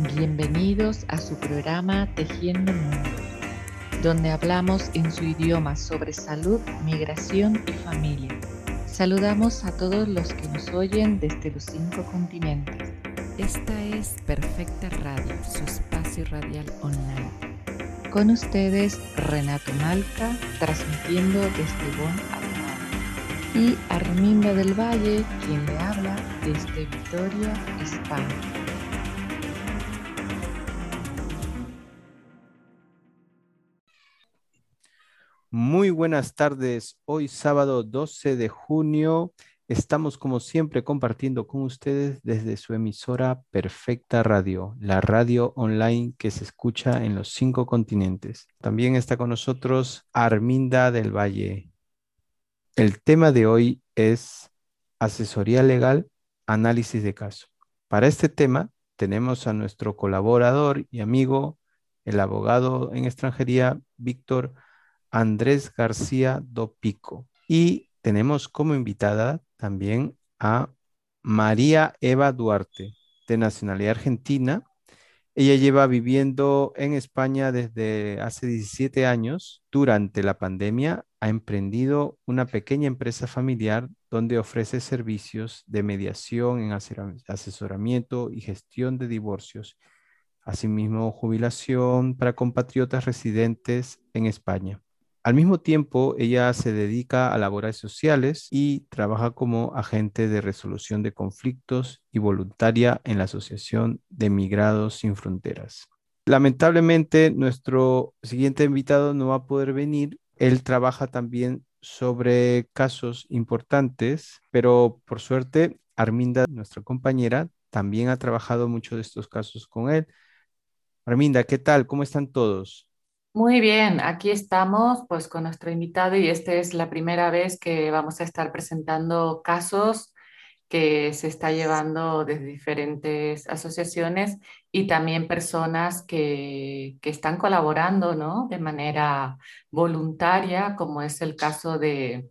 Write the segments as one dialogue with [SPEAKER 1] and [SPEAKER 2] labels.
[SPEAKER 1] Bienvenidos a su programa Tejiendo Mundos, donde hablamos en su idioma sobre salud, migración y familia. Saludamos a todos los que nos oyen desde los cinco continentes.
[SPEAKER 2] Esta es Perfecta Radio, su espacio radial online.
[SPEAKER 1] Con ustedes, Renato Malca, transmitiendo desde Bonn, y Arminda del Valle, quien le habla desde Victoria, España.
[SPEAKER 3] Buenas tardes. Hoy sábado 12 de junio estamos como siempre compartiendo con ustedes desde su emisora Perfecta Radio, la radio online que se escucha en los cinco continentes. También está con nosotros Arminda del Valle. El tema de hoy es asesoría legal, análisis de caso. Para este tema tenemos a nuestro colaborador y amigo, el abogado en extranjería, Víctor Andrés García Dopico. Y tenemos como invitada también a María Eva Duarte, de nacionalidad argentina. Ella lleva viviendo en España desde hace 17 años. Durante la pandemia ha emprendido una pequeña empresa familiar donde ofrece servicios de mediación en asesoramiento y gestión de divorcios, asimismo jubilación para compatriotas residentes en España. Al mismo tiempo, ella se dedica a labores sociales y trabaja como agente de resolución de conflictos y voluntaria en la Asociación de Migrados Sin Fronteras. Lamentablemente, nuestro siguiente invitado no va a poder venir. Él trabaja también sobre casos importantes, pero por suerte, Arminda, nuestra compañera, también ha trabajado mucho de estos casos con él. Arminda, ¿qué tal? ¿Cómo están todos?
[SPEAKER 4] Muy bien, aquí estamos pues con nuestro invitado y esta es la primera vez que vamos a estar presentando casos que se está llevando desde diferentes asociaciones y también personas que, que están colaborando ¿no? de manera voluntaria, como es el caso de,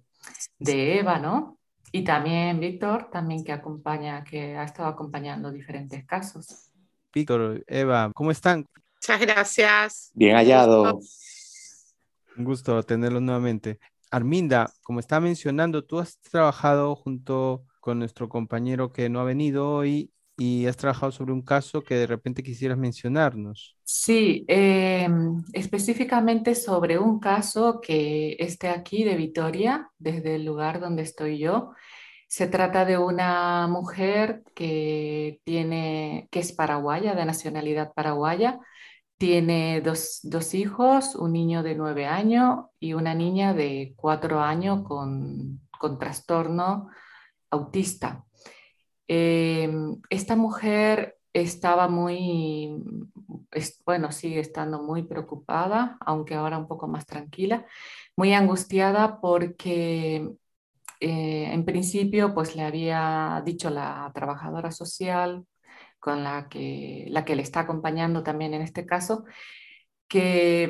[SPEAKER 4] de Eva, ¿no? Y también Víctor, también que acompaña, que ha estado acompañando diferentes casos.
[SPEAKER 3] Víctor, Eva, ¿cómo están?
[SPEAKER 5] Muchas gracias.
[SPEAKER 6] Bien hallado.
[SPEAKER 3] Un gusto tenerlo nuevamente. Arminda, como está mencionando, tú has trabajado junto con nuestro compañero que no ha venido hoy y has trabajado sobre un caso que de repente quisieras mencionarnos.
[SPEAKER 4] Sí, em, específicamente sobre un caso que esté aquí de Vitoria, desde el lugar donde estoy yo. Se trata de una mujer que, tiene, que es paraguaya, de nacionalidad paraguaya, tiene dos, hijos, un niño de nueve años y una niña de cuatro años con, trastorno autista. Em, esta mujer estaba muy, bueno, sigue estando muy preocupada, aunque ahora un poco más tranquila, muy angustiada porque eh, en principio pues le había dicho la trabajadora social con la que, la que le está acompañando también en este caso, que,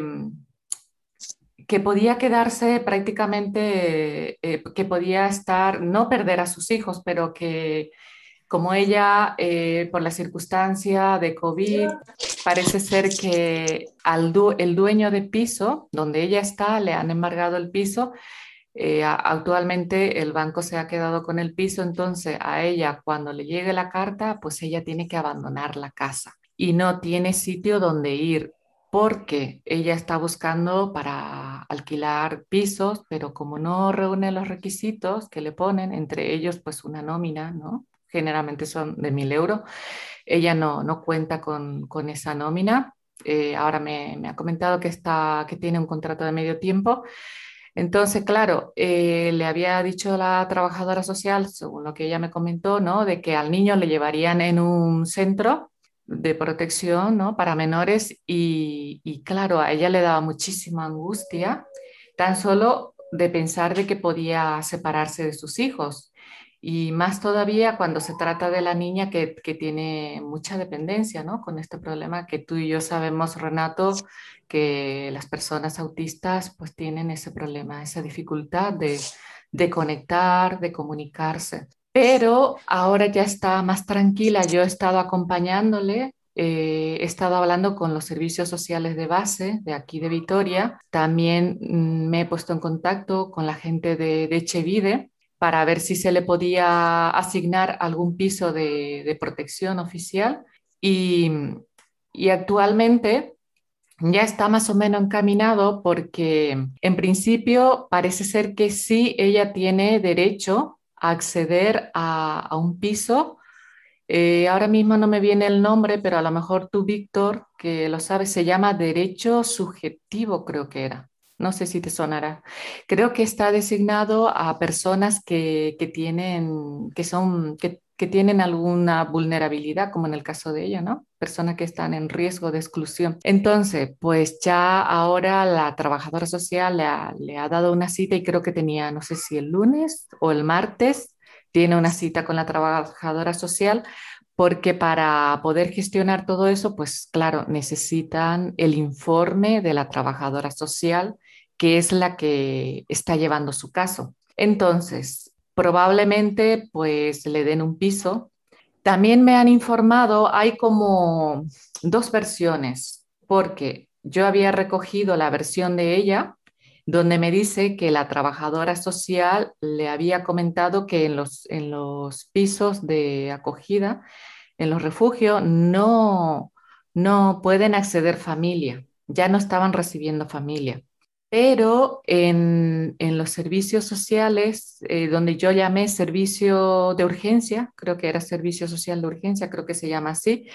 [SPEAKER 4] que podía quedarse prácticamente, eh, que podía estar, no perder a sus hijos, pero que como ella, eh, por la circunstancia de COVID, parece ser que al el dueño de piso, donde ella está, le han embargado el piso eh, actualmente el banco se ha quedado con el piso, entonces a ella cuando le llegue la carta, pues ella tiene que abandonar la casa y no tiene sitio donde ir porque ella está buscando para alquilar pisos, pero como no reúne los requisitos que le ponen, entre ellos pues una nómina, ¿no? Generalmente son de mil euros, ella no, no cuenta con, con esa nómina. Eh, ahora me, me, ha comentado que, está, que tiene un contrato de medio tiempo entonces, claro, eh, le había dicho la trabajadora social, según lo que ella me comentó, ¿no? De que al niño le llevarían en un centro de protección, ¿no? Para menores y, claro, a ella le daba muchísima angustia tan solo de pensar de que podía separarse de sus hijos. Y más todavía cuando se trata de la niña que, que, tiene mucha dependencia, ¿no? Con este problema que tú y yo sabemos, Renato, que las personas autistas pues tienen ese problema, esa dificultad de, de conectar, de comunicarse. Pero ahora ya está más tranquila, yo he estado acompañándole eh, he estado hablando con los servicios sociales de base de aquí de Vitoria. También mm, me he puesto en contacto con la gente de, de Chevide para ver si se le podía asignar algún piso de, protección oficial. Y, y actualmente ya está más o menos encaminado porque en principio parece ser que sí ella tiene derecho a acceder a, un piso. Eh, ahora mismo no me viene el nombre, pero a lo mejor tú, Víctor, que lo sabes, se llama derecho subjetivo, creo que era. No sé si te sonará. Creo que está designado a personas que, tienen, que son, que, tienen alguna vulnerabilidad, como en el caso de ella, ¿no? Personas que están en riesgo de exclusión. Entonces, pues ya ahora la trabajadora social le ha, le ha dado una cita y creo que tenía, no sé si el lunes o el martes, tiene una cita con la trabajadora social porque para poder gestionar todo eso, pues claro, necesitan el informe de la trabajadora social que es la que está llevando su caso. Entonces, probablemente pues le den un piso. También me han informado, hay como dos versiones, porque yo había recogido la versión de ella, donde me dice que la trabajadora social le había comentado que en los, en los pisos de acogida, en los refugios, no, no pueden acceder familia, ya no estaban recibiendo familia. Pero en, los servicios sociales, eh, donde yo llamé servicio de urgencia, creo que era servicio social de urgencia, creo que se llama así,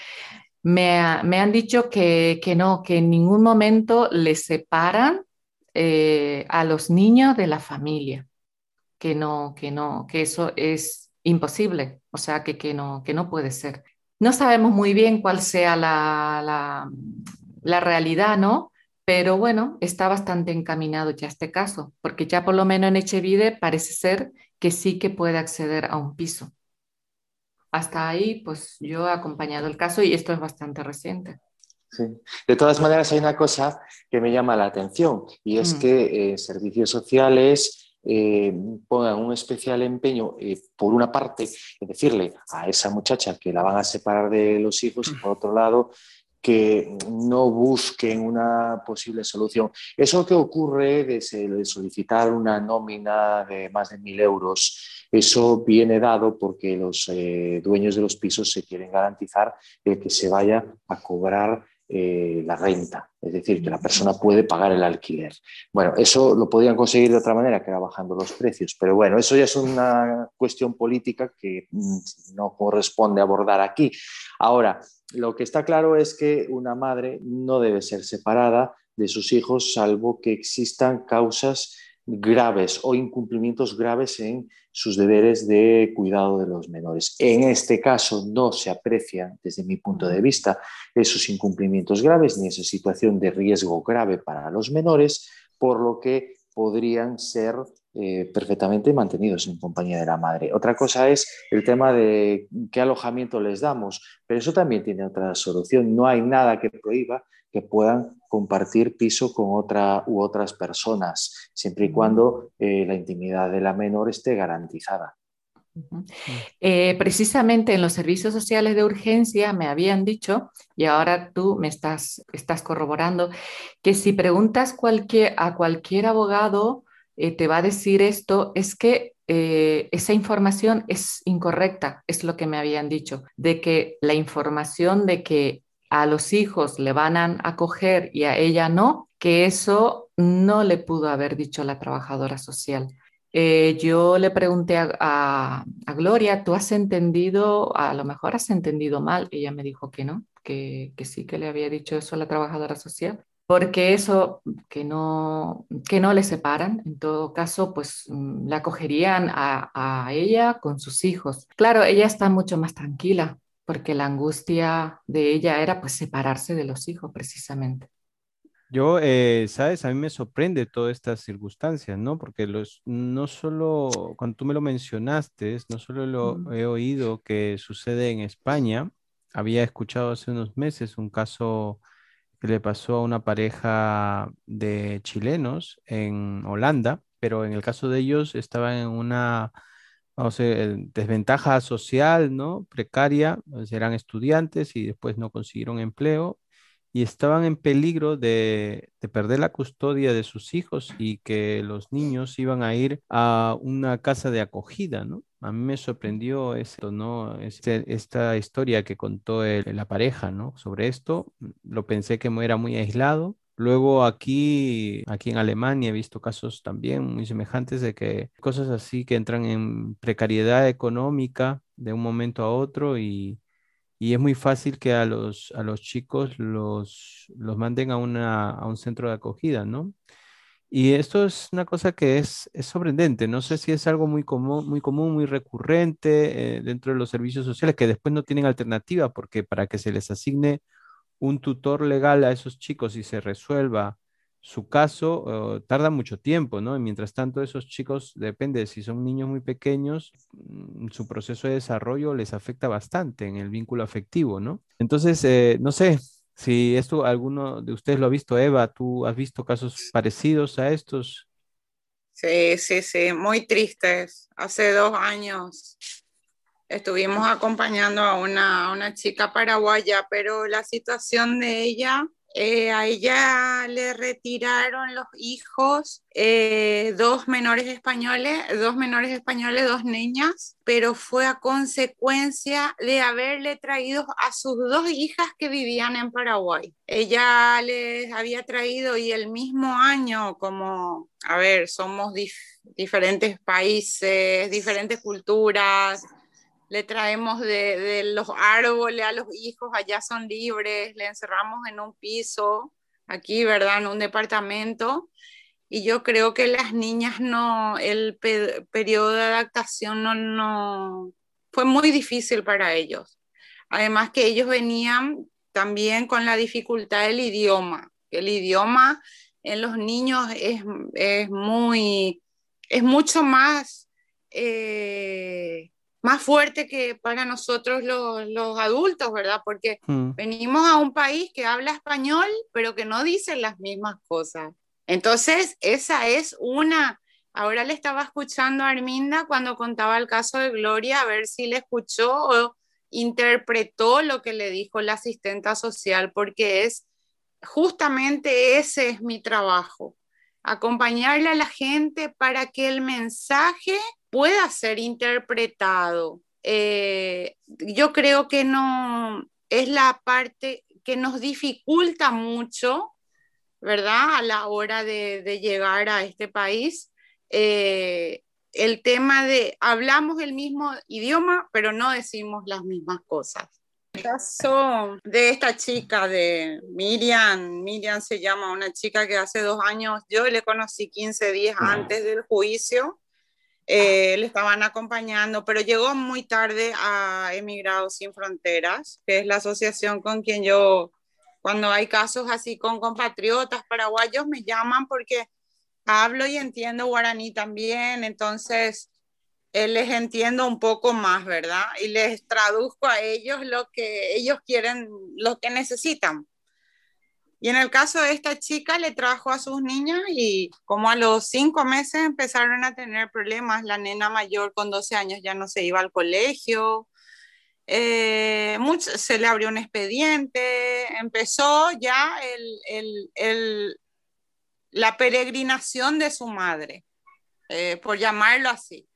[SPEAKER 4] me, han dicho que, no, que en ningún momento les separan eh, a los niños de la familia, que no, que no, que eso es imposible, o sea, que, que, no, que no puede ser. No sabemos muy bien cuál sea la, la, la realidad, ¿no? Pero bueno, está bastante encaminado ya este caso, porque ya por lo menos en Echevide parece ser que sí que puede acceder a un piso. Hasta ahí, pues yo he acompañado el caso y esto es bastante reciente.
[SPEAKER 6] Sí. De todas maneras, hay una cosa que me llama la atención y es mm. que eh, servicios sociales eh, pongan un especial empeño, eh, por una parte, en decirle a esa muchacha que la van a separar de los hijos y por otro lado, que no busquen una posible solución. Eso que ocurre de, solicitar una nómina de más de mil euros, eso viene dado porque los eh, dueños de los pisos se quieren garantizar el que se vaya a cobrar eh, la renta, es decir, que la persona puede pagar el alquiler. Bueno, eso lo podrían conseguir de otra manera, que era bajando los precios, pero bueno, eso ya es una cuestión política que mm, no corresponde abordar aquí. Ahora, lo que está claro es que una madre no debe ser separada de sus hijos salvo que existan causas graves o incumplimientos graves en sus deberes de cuidado de los menores. En este caso no se aprecian, desde mi punto de vista, esos incumplimientos graves ni esa situación de riesgo grave para los menores, por lo que podrían ser eh, perfectamente mantenidos en compañía de la madre. Otra cosa es el tema de qué alojamiento les damos, pero eso también tiene otra solución. No hay nada que prohíba que puedan compartir piso con otra u otras personas, siempre y cuando eh, la intimidad de la menor esté garantizada.
[SPEAKER 4] Eh, precisamente en los servicios sociales de urgencia me habían dicho, y ahora tú me estás, estás corroborando, que si preguntas cualquier, a cualquier abogado eh, te va a decir esto, es que eh, esa información es incorrecta, es lo que me habían dicho, de que la información de que a los hijos le van a acoger y a ella no, que eso no le pudo haber dicho la trabajadora social. Eh, yo le pregunté a, Gloria, ¿tú has entendido, a lo mejor has entendido mal? Ella me dijo que no, que, que sí que le había dicho eso a la trabajadora social porque eso que no, que no le separan, en todo caso, pues mm, la acogerían a, a, ella con sus hijos. Claro, ella está mucho más tranquila, porque la angustia de ella era pues separarse de los hijos precisamente.
[SPEAKER 3] Yo, eh, sabes, a mí me sorprende todas estas circunstancias, ¿no? Porque los, no solo, cuando tú me lo mencionaste, no solo lo he oído que sucede en España, había escuchado hace unos meses un caso le pasó a una pareja de chilenos en Holanda, pero en el caso de ellos estaban en una desventaja social, ¿no? Precaria, pues, eran estudiantes y después no consiguieron empleo y estaban en peligro de, perder la custodia de sus hijos y que los niños iban a ir a una casa de acogida, ¿no? A mí me sorprendió esto, ¿no? Esta historia que contó la pareja, ¿no? Sobre esto, lo pensé que era muy aislado. Luego aquí, aquí en Alemania he visto casos también muy semejantes de que cosas así que entran en precariedad económica de un momento a otro y, y es muy fácil que a los, a los chicos los, los manden a, una, a un centro de acogida, ¿no? Y esto es una cosa que es, es sorprendente. No sé si es algo muy común, muy, común, muy recurrente eh, dentro de los servicios sociales que después no tienen alternativa porque para que se les asigne un tutor legal a esos chicos y se resuelva su caso, eh, tarda mucho tiempo, ¿no? Y mientras tanto, esos chicos, depende, si son niños muy pequeños, mm, su proceso de desarrollo les afecta bastante en el vínculo afectivo, ¿no? Entonces, eh, no sé si esto alguno de ustedes lo ha visto, Eva, ¿tú has visto casos parecidos a estos?
[SPEAKER 5] Sí, sí, sí, muy tristes. Hace dos años estuvimos acompañando a una, a una chica paraguaya, pero la situación de ella eh, a ella le retiraron los hijos, eh, dos menores españoles, dos menores españoles, dos niñas, pero fue a consecuencia de haberle traído a sus dos hijas que vivían en Paraguay. Ella les había traído y el mismo año, como, a ver, somos diferentes países, diferentes culturas le traemos de, los árboles a los hijos, allá son libres, le encerramos en un piso, aquí, ¿verdad? En un departamento. Y yo creo que las niñas no, el periodo de adaptación no, no, fue muy difícil para ellos. Además que ellos venían también con la dificultad del idioma. El idioma en los niños es, es muy, es mucho más eh, más fuerte que para nosotros los, adultos, ¿verdad? Porque mm. venimos a un país que habla español, pero que no dice las mismas cosas. Entonces, esa es una... Ahora le estaba escuchando a Arminda cuando contaba el caso de Gloria, a ver si le escuchó o interpretó lo que le dijo la asistenta social, porque es justamente ese es mi trabajo, acompañarle a la gente para que el mensaje pueda ser interpretado. Eh, yo creo que no es la parte que nos dificulta mucho, ¿verdad? A la hora de, llegar a este país. Eh, el tema de hablamos el mismo idioma, pero no decimos las mismas cosas. El caso de esta chica, de Miriam, Miriam se llama una chica que hace dos años, yo le conocí 15 días antes del juicio, eh, le estaban acompañando, pero llegó muy tarde a Emigrados Sin Fronteras, que es la asociación con quien yo, cuando hay casos así con compatriotas paraguayos, me llaman porque hablo y entiendo guaraní también, entonces eh, les entiendo un poco más, ¿verdad? Y les traduzco a ellos lo que ellos quieren, lo que necesitan. Y en el caso de esta chica, le trajo a sus niñas y como a los cinco meses empezaron a tener problemas. La nena mayor con 12 años ya no se iba al colegio. Eh, mucho, se le abrió un expediente. Empezó ya el, el, la peregrinación de su madre, eh, por llamarlo así.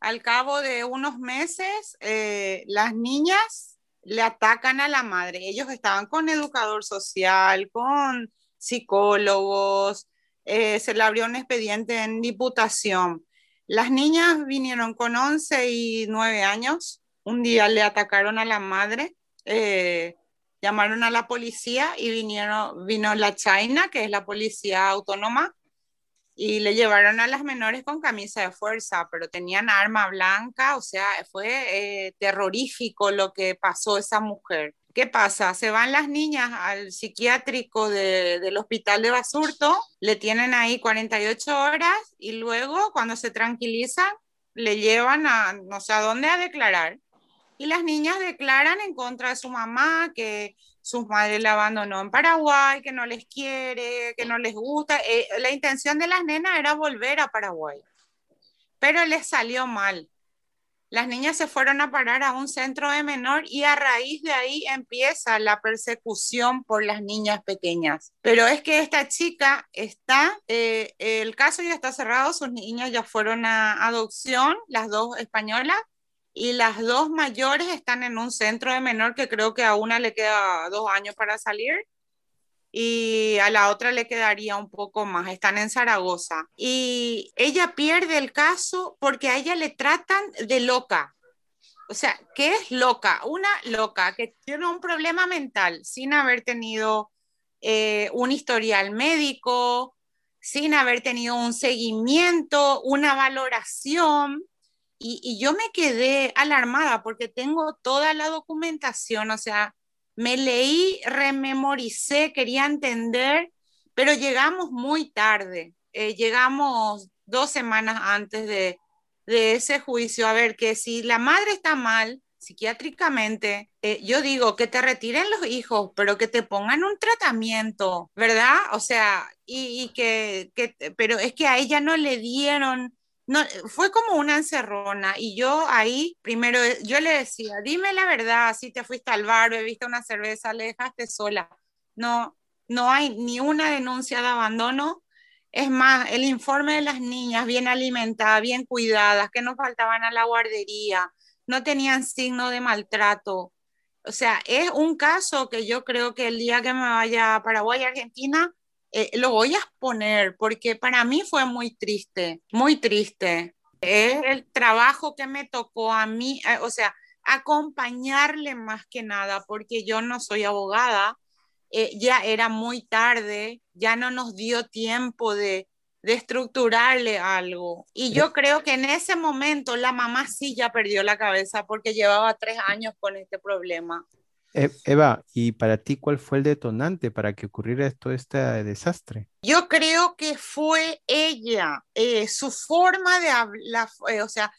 [SPEAKER 5] Al cabo de unos meses, eh, las niñas le atacan a la madre. Ellos estaban con educador social, con psicólogos, eh, se le abrió un expediente en diputación. Las niñas vinieron con 11 y 9 años. Un día le atacaron a la madre, eh, llamaron a la policía y vinieron, vino la China, que es la policía autónoma, y le llevaron a las menores con camisa de fuerza, pero tenían arma blanca, o sea, fue eh, terrorífico lo que pasó esa mujer. ¿Qué pasa? Se van las niñas al psiquiátrico del hospital de Basurto, le tienen ahí 48 horas y luego cuando se tranquilizan le llevan a no sé a dónde a declarar. Y las niñas declaran en contra de su mamá que sus madres la abandonó en Paraguay, que no les quiere, que no les gusta. Eh, la intención de las nenas era volver a Paraguay, pero les salió mal. las niñas se fueron a parar a un centro de menor y a raíz de ahí empieza la persecución por las niñas pequeñas. Pero es que esta chica está, eh, el caso ya está cerrado, sus niñas ya fueron a adopción, las dos españolas, y las dos mayores están en un centro de menor que creo que a una le queda dos años para salir y a la otra le quedaría un poco más. Están en Zaragoza. Y ella pierde el caso porque a ella le tratan de loca. O sea, ¿qué es loca? Una loca que tiene un problema mental sin haber tenido eh, un historial médico, sin haber tenido un seguimiento, una valoración. Y, yo me quedé alarmada porque tengo toda la documentación, o sea, me leí, rememoricé, quería entender, pero llegamos muy tarde, eh, llegamos dos semanas antes de, ese juicio. A ver, que si la madre está mal psiquiátricamente, eh, yo digo que te retiren los hijos, pero que te pongan un tratamiento, ¿verdad? O sea, y, y que, que, pero es que a ella no le dieron no, fue como una encerrona y yo ahí, primero, yo le decía, dime la verdad, si te fuiste al bar, bebiste una cerveza, le dejaste sola. No, no hay ni una denuncia de abandono. Es más, el informe de las niñas bien alimentadas, bien cuidadas, que no faltaban a la guardería, no tenían signo de maltrato. O sea, es un caso que yo creo que el día que me vaya a Paraguay, Argentina, eh, lo voy a exponer porque para mí fue muy triste, muy triste. Es el trabajo que me tocó a mí, eh, o sea, acompañarle más que nada, porque yo no soy abogada, eh, ya era muy tarde, ya no nos dio tiempo de, de estructurarle algo. Y yo creo que en ese momento la mamá sí ya perdió la cabeza porque llevaba tres años con este problema.
[SPEAKER 3] E, Eva, ¿y para ti cuál fue el detonante para que ocurriera todo este desastre?
[SPEAKER 5] Yo creo que fue ella, eh, su forma de hablar, eh, o sea,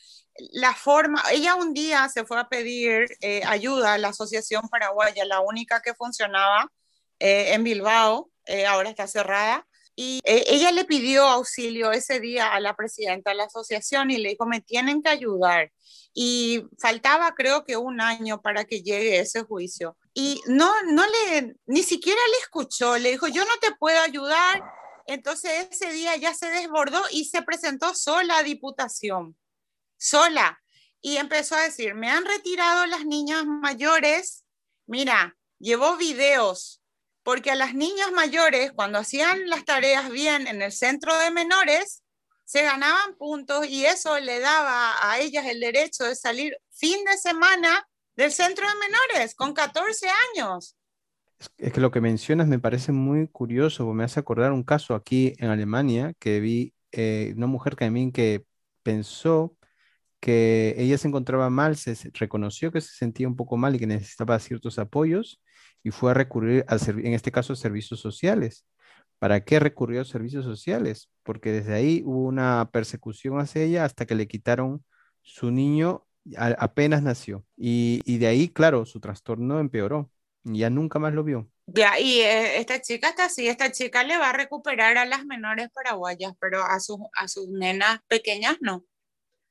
[SPEAKER 5] la forma, ella un día se fue a pedir eh, ayuda a la Asociación Paraguaya, la única que funcionaba en Bilbao, ahora está cerrada, y ella le pidió auxilio ese día a la presidenta de la asociación y le dijo, me tienen que ayudar y faltaba creo que un año para que llegue ese juicio. Y no, no le, ni siquiera le escuchó, le dijo, yo no te puedo ayudar. Entonces ese día ya se desbordó y se presentó sola a diputación, sola. Y empezó a decir, me han retirado las niñas mayores, mira, llevó videos, porque a las niñas mayores, cuando hacían las tareas bien en el centro de menores, se ganaban puntos y eso le daba a ellas el derecho de salir fin de semana del centro de menores con 14 años.
[SPEAKER 3] Es que lo que mencionas me parece muy curioso, me hace acordar un caso aquí en Alemania que vi eh, una mujer que pensó que ella se encontraba mal, se reconoció que se sentía un poco mal y que necesitaba ciertos apoyos y fue a recurrir, a en este caso, a servicios sociales. ¿Para qué recurrió a servicios sociales? Porque desde ahí hubo una persecución hacia ella hasta que le quitaron su niño apenas nació. Y, de ahí, claro, su trastorno empeoró. Y ya nunca más lo vio.
[SPEAKER 5] Ya, y eh, esta chica está así, esta chica le va a recuperar a las menores paraguayas, pero a sus, a sus nenas pequeñas no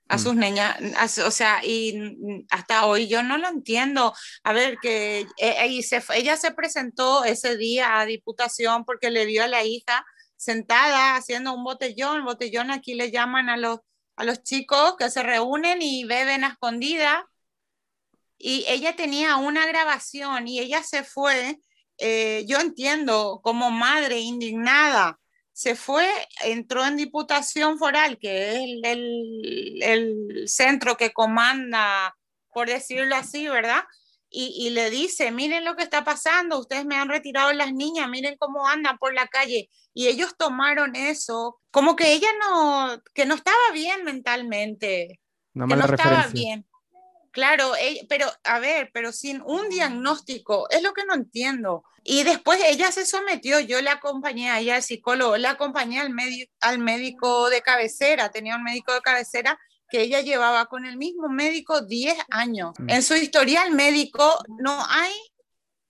[SPEAKER 5] a sus mm. niñas, o sea, y hasta hoy yo no lo entiendo. A ver, que eh, se, ella se presentó ese día a diputación porque le vio a la hija sentada haciendo un botellón, botellón aquí le llaman a los, a los chicos que se reúnen y beben a escondida. Y ella tenía una grabación y ella se fue, eh, yo entiendo, como madre indignada, se fue, entró en Diputación Foral, que es el, centro que comanda, por decirlo así, ¿verdad? Y, le dice, miren lo que está pasando, ustedes me han retirado las niñas, miren cómo andan por la calle. Y ellos tomaron eso, como que ella no, que no estaba bien mentalmente,
[SPEAKER 3] que no estaba
[SPEAKER 5] bien. Claro, pero a ver, pero sin un diagnóstico, es lo que no entiendo. Y después ella se sometió, yo la acompañé a ella al psicólogo, la acompañé al, al médico de cabecera, tenía un médico de cabecera que ella llevaba con el mismo médico 10 años. Mm. En su historial médico no hay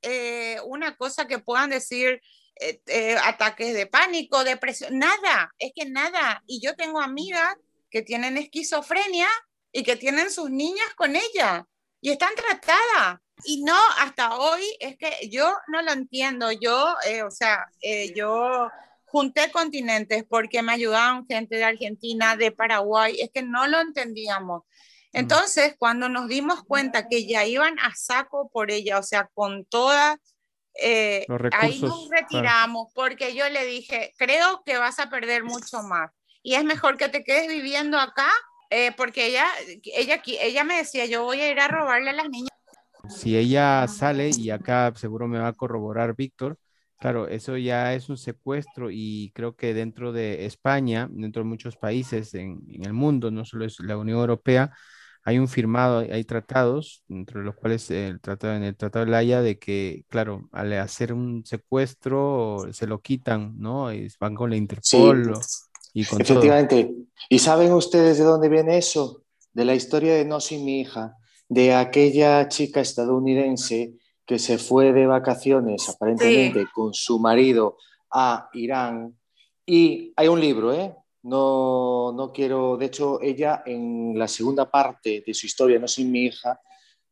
[SPEAKER 5] eh, una cosa que puedan decir eh, eh, ataques de pánico, depresión, nada, es que nada. Y yo tengo amigas que tienen esquizofrenia y que tienen sus niñas con ella y están tratadas. Y no, hasta hoy es que yo no lo entiendo. Yo, eh, o sea, eh, yo junté continentes porque me ayudaban gente de Argentina, de Paraguay, es que no lo entendíamos. Mm. Entonces, cuando nos dimos cuenta que ya iban a saco por ella, o sea, con todas, eh, ahí nos retiramos porque yo le dije, creo que vas a perder mucho más y es mejor que te quedes viviendo acá eh, porque ella, ella, ella me decía, yo voy a ir a robarle a las niñas.
[SPEAKER 3] Si ella sale, y acá seguro me va a corroborar Víctor, claro, eso ya es un secuestro y creo que dentro de España, dentro de muchos países en, en el mundo, no solo es la Unión Europea, hay un firmado, hay tratados, entre los cuales el tratado, en el Tratado de la Haya, de que, claro, al hacer un secuestro se lo quitan, ¿no? Y van con la Interpol
[SPEAKER 6] y con Efectivamente. ¿Y saben ustedes de dónde viene eso? De la historia de No sin mi hija, de aquella chica estadounidense que se fue de vacaciones aparentemente con su marido a Irán. Y hay un libro, ¿eh? No, no quiero, de hecho, ella en la segunda parte de su historia, No sin mi hija,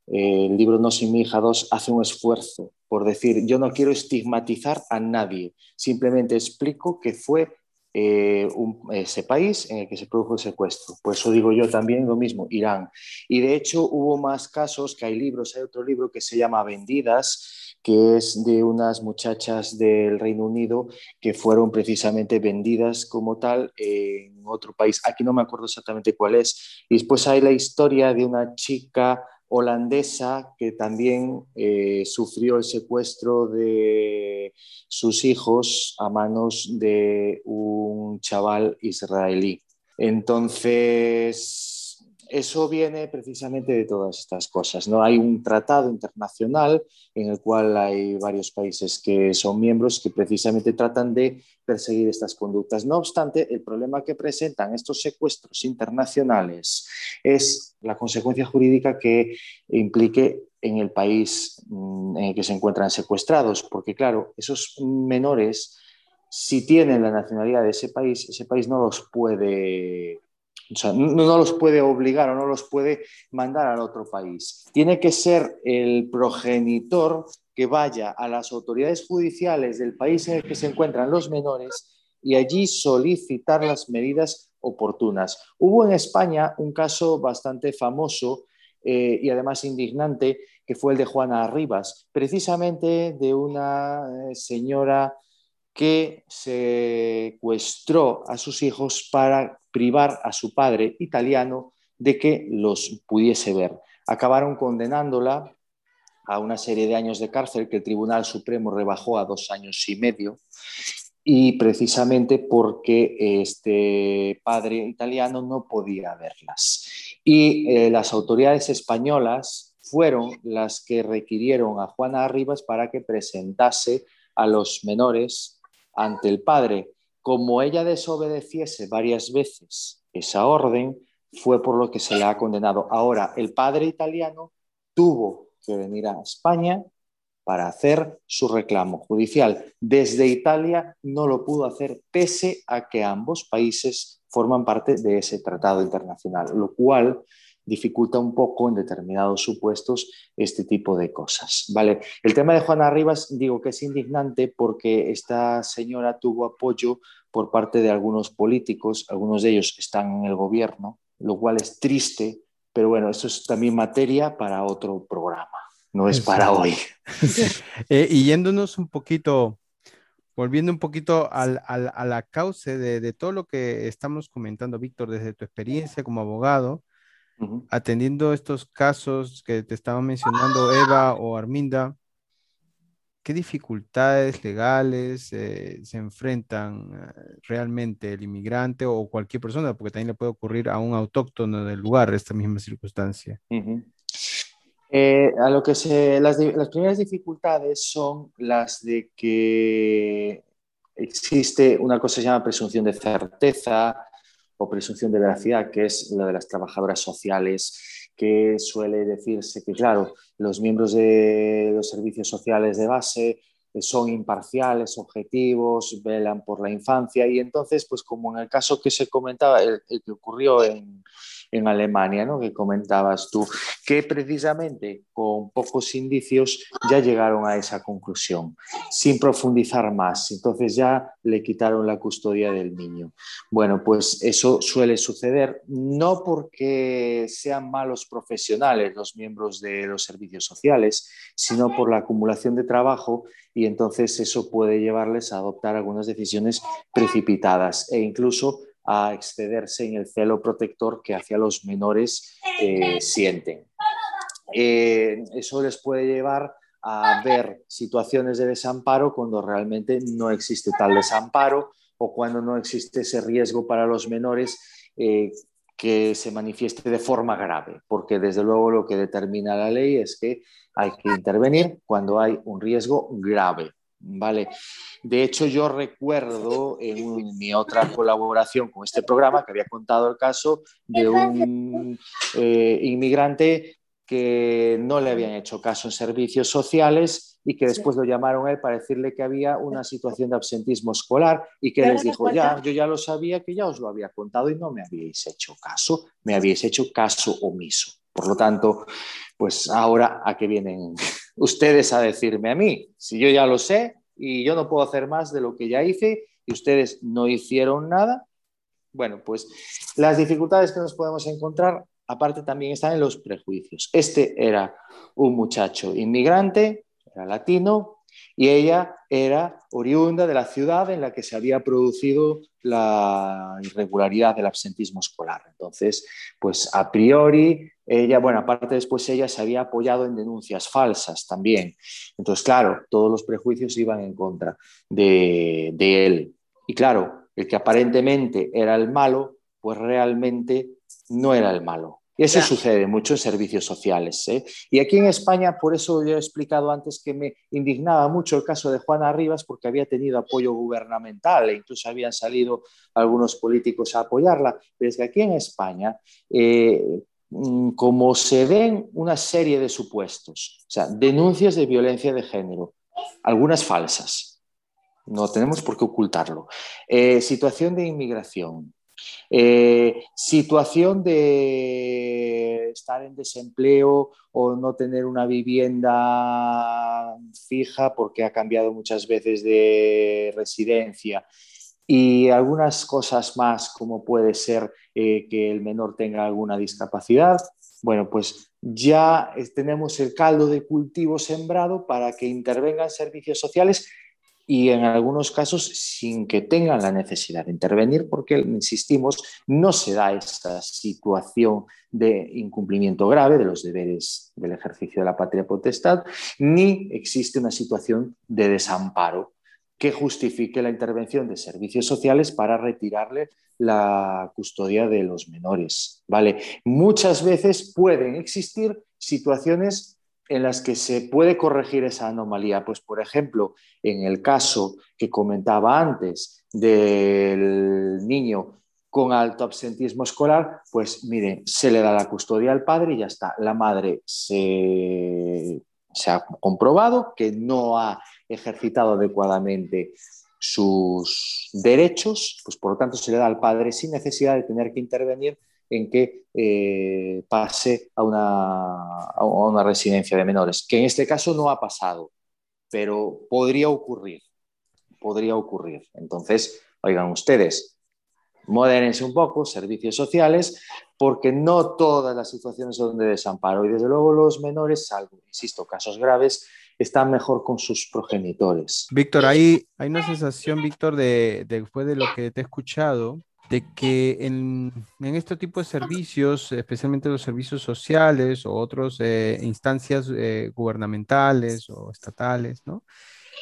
[SPEAKER 6] eh, el libro No sin mi hija 2, hace un esfuerzo por decir, yo no quiero estigmatizar a nadie, simplemente explico que fue eh, ese país en el que se produjo el secuestro. Por eso digo yo también lo mismo, Irán. Y de hecho hubo más casos, que hay libros, hay otro libro que se llama Vendidas, que es de unas muchachas del Reino Unido que fueron precisamente vendidas como tal en otro país. Aquí no me acuerdo exactamente cuál es. Y después hay la historia de una chica holandesa que también eh, sufrió el secuestro de sus hijos a manos de un chaval israelí. Entonces, eso viene precisamente de todas estas cosas. ¿no? Hay un tratado internacional en el cual hay varios países que son miembros que precisamente tratan de perseguir estas conductas. No obstante, el problema que presentan estos secuestros internacionales es la consecuencia jurídica que implique en el país mm, en el que se encuentran secuestrados, porque claro, esos menores, si tienen la nacionalidad de ese país, ese país no los puede no, los puede obligar o no los puede mandar al otro país. Tiene que ser el progenitor que vaya a las autoridades judiciales del país en el que se encuentran los menores y allí solicitar las medidas oportunas. Hubo en España un caso bastante famoso eh, y además indignante, que fue el de Juana Arribas, precisamente de una eh, señora que secuestró a sus hijos para privar a su padre italiano de que los pudiese ver. Acabaron condenándola a una serie de años de cárcel que el Tribunal Supremo rebajó a dos años y medio y precisamente porque este padre italiano no podía verlas. Y eh, las autoridades españolas fueron las que requirieron a Juana Arribas para que presentase a los menores ante el padre como ella desobedeciese varias veces esa orden, fue por lo que se le ha condenado. Ahora, el padre italiano tuvo que venir a España para hacer su reclamo judicial. Desde Italia no lo pudo hacer pese a que ambos países forman parte de ese tratado internacional, lo cual dificulta un poco en determinados supuestos este tipo de cosas. ¿vale? El tema de Juana Rivas digo que es indignante porque esta señora tuvo apoyo por parte de algunos políticos, algunos de ellos están en el gobierno, lo cual es triste, pero bueno, eso es también materia para otro programa, no es para hoy.
[SPEAKER 3] Eh, y yéndonos un poquito, volviendo un poquito a la causa de, de todo lo que estamos comentando, Víctor, desde tu experiencia como abogado, atendiendo estos casos que te estaba mencionando Eva o Arminda, ¿qué dificultades legales eh, se enfrentan eh, realmente el inmigrante o cualquier persona? Porque también le puede ocurrir a un autóctono del lugar esta misma circunstancia.
[SPEAKER 6] Eh, a lo que se, las, las primeras dificultades son las de que existe una cosa que se llama presunción de certeza, o presunción de veracidad, que es la de las trabajadoras sociales, que suele decirse que, claro, los miembros de los servicios sociales de base eh, son imparciales, objetivos, velan por la infancia y entonces, pues como en el caso que se comentaba, el, que ocurrió en, en Alemania, ¿no? que comentabas tú, que precisamente con pocos indicios ya llegaron a esa conclusión, sin profundizar más. Entonces ya le quitaron la custodia del niño. Bueno, pues eso suele suceder no porque sean malos profesionales los miembros de los servicios sociales, sino por la acumulación de trabajo y entonces eso puede llevarles a adoptar algunas decisiones precipitadas e incluso a excederse en el celo protector que hacia los menores eh, sienten. Eh, eso les puede llevar a ver situaciones de desamparo cuando realmente no existe tal desamparo o cuando no existe ese riesgo para los menores eh, que se manifieste de forma grave, porque desde luego lo que determina la ley es que hay que intervenir cuando hay un riesgo grave. ¿Vale? De hecho, yo recuerdo en mi otra colaboración con este programa que había contado el caso de un eh, inmigrante que no le habían hecho caso en servicios sociales y que después lo llamaron a él para decirle que había una situación de absentismo escolar y que les dijo, ya, yo ya lo sabía, que ya os lo había contado y no me habíais hecho caso, me habíais hecho caso omiso. Por lo tanto, pues ahora a qué vienen ustedes a decirme a mí, si yo ya lo sé y yo no puedo hacer más de lo que ya hice y ustedes no hicieron nada, bueno, pues las dificultades que nos podemos encontrar, aparte también están en los prejuicios. Este era un muchacho inmigrante, era latino, y ella era oriunda de la ciudad en la que se había producido la irregularidad del absentismo escolar. Entonces, pues a priori, ella, bueno, aparte después ella se había apoyado en denuncias falsas también. Entonces, claro, todos los prejuicios iban en contra de, de él. Y claro, el que aparentemente era el malo, pues realmente no era el malo. Y eso sucede mucho en servicios sociales. ¿eh? Y aquí en España, por eso yo he explicado antes que me indignaba mucho el caso de Juana Rivas, porque había tenido apoyo gubernamental e incluso habían salido algunos políticos a apoyarla. Pero es que aquí en España, eh, como se ven una serie de supuestos, o sea, denuncias de violencia de género, algunas falsas, no tenemos por qué ocultarlo, eh, situación de inmigración, eh, situación de estar en desempleo o no tener una vivienda fija porque ha cambiado muchas veces de residencia y algunas cosas más como puede ser eh, que el menor tenga alguna discapacidad. Bueno, pues ya tenemos el caldo de cultivo sembrado para que intervengan servicios sociales y en algunos casos sin que tengan la necesidad de intervenir, porque, insistimos, no se da esa situación de incumplimiento grave de los deberes del ejercicio de la patria potestad, ni existe una situación de desamparo que justifique la intervención de servicios sociales para retirarle la custodia de los menores. ¿vale? Muchas veces pueden existir situaciones en las que se puede corregir esa anomalía. Pues, por ejemplo, en el caso que comentaba antes del niño con alto absentismo escolar, pues miren, se le da la custodia al padre y ya está. La madre se, se ha comprobado que no ha ejercitado adecuadamente sus derechos, pues por lo tanto se le da al padre sin necesidad de tener que intervenir en que eh, pase a una, a una residencia de menores, que en este caso no ha pasado, pero podría ocurrir, podría ocurrir. Entonces, oigan ustedes, modérense un poco, servicios sociales, porque no todas las situaciones son de desamparo y desde luego los menores, salvo, insisto, casos graves, están mejor con sus progenitores.
[SPEAKER 3] Víctor, hay, hay una sensación, Víctor, de, después de lo que te he escuchado, de que en, en este tipo de servicios, especialmente los servicios sociales o otras eh, instancias eh, gubernamentales o estatales, ¿no?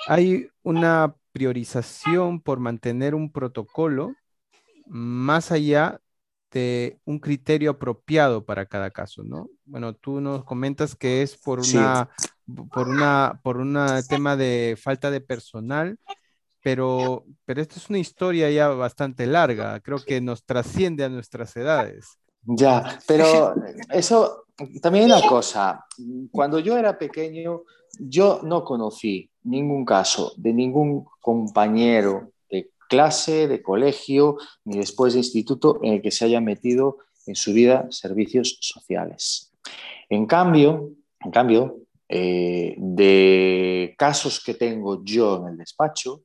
[SPEAKER 3] Hay una priorización por mantener un protocolo más allá de un criterio apropiado para cada caso, ¿no? Bueno, tú nos comentas que es por una, por una, por un tema de falta de personal, pero, pero esta es una historia ya bastante larga, creo que nos trasciende a nuestras edades.
[SPEAKER 6] Ya, pero eso también una cosa, cuando yo era pequeño, yo no conocí ningún caso de ningún compañero clase, de colegio, ni después de instituto en el que se haya metido en su vida servicios sociales. En cambio, en cambio eh, de casos que tengo yo en el despacho,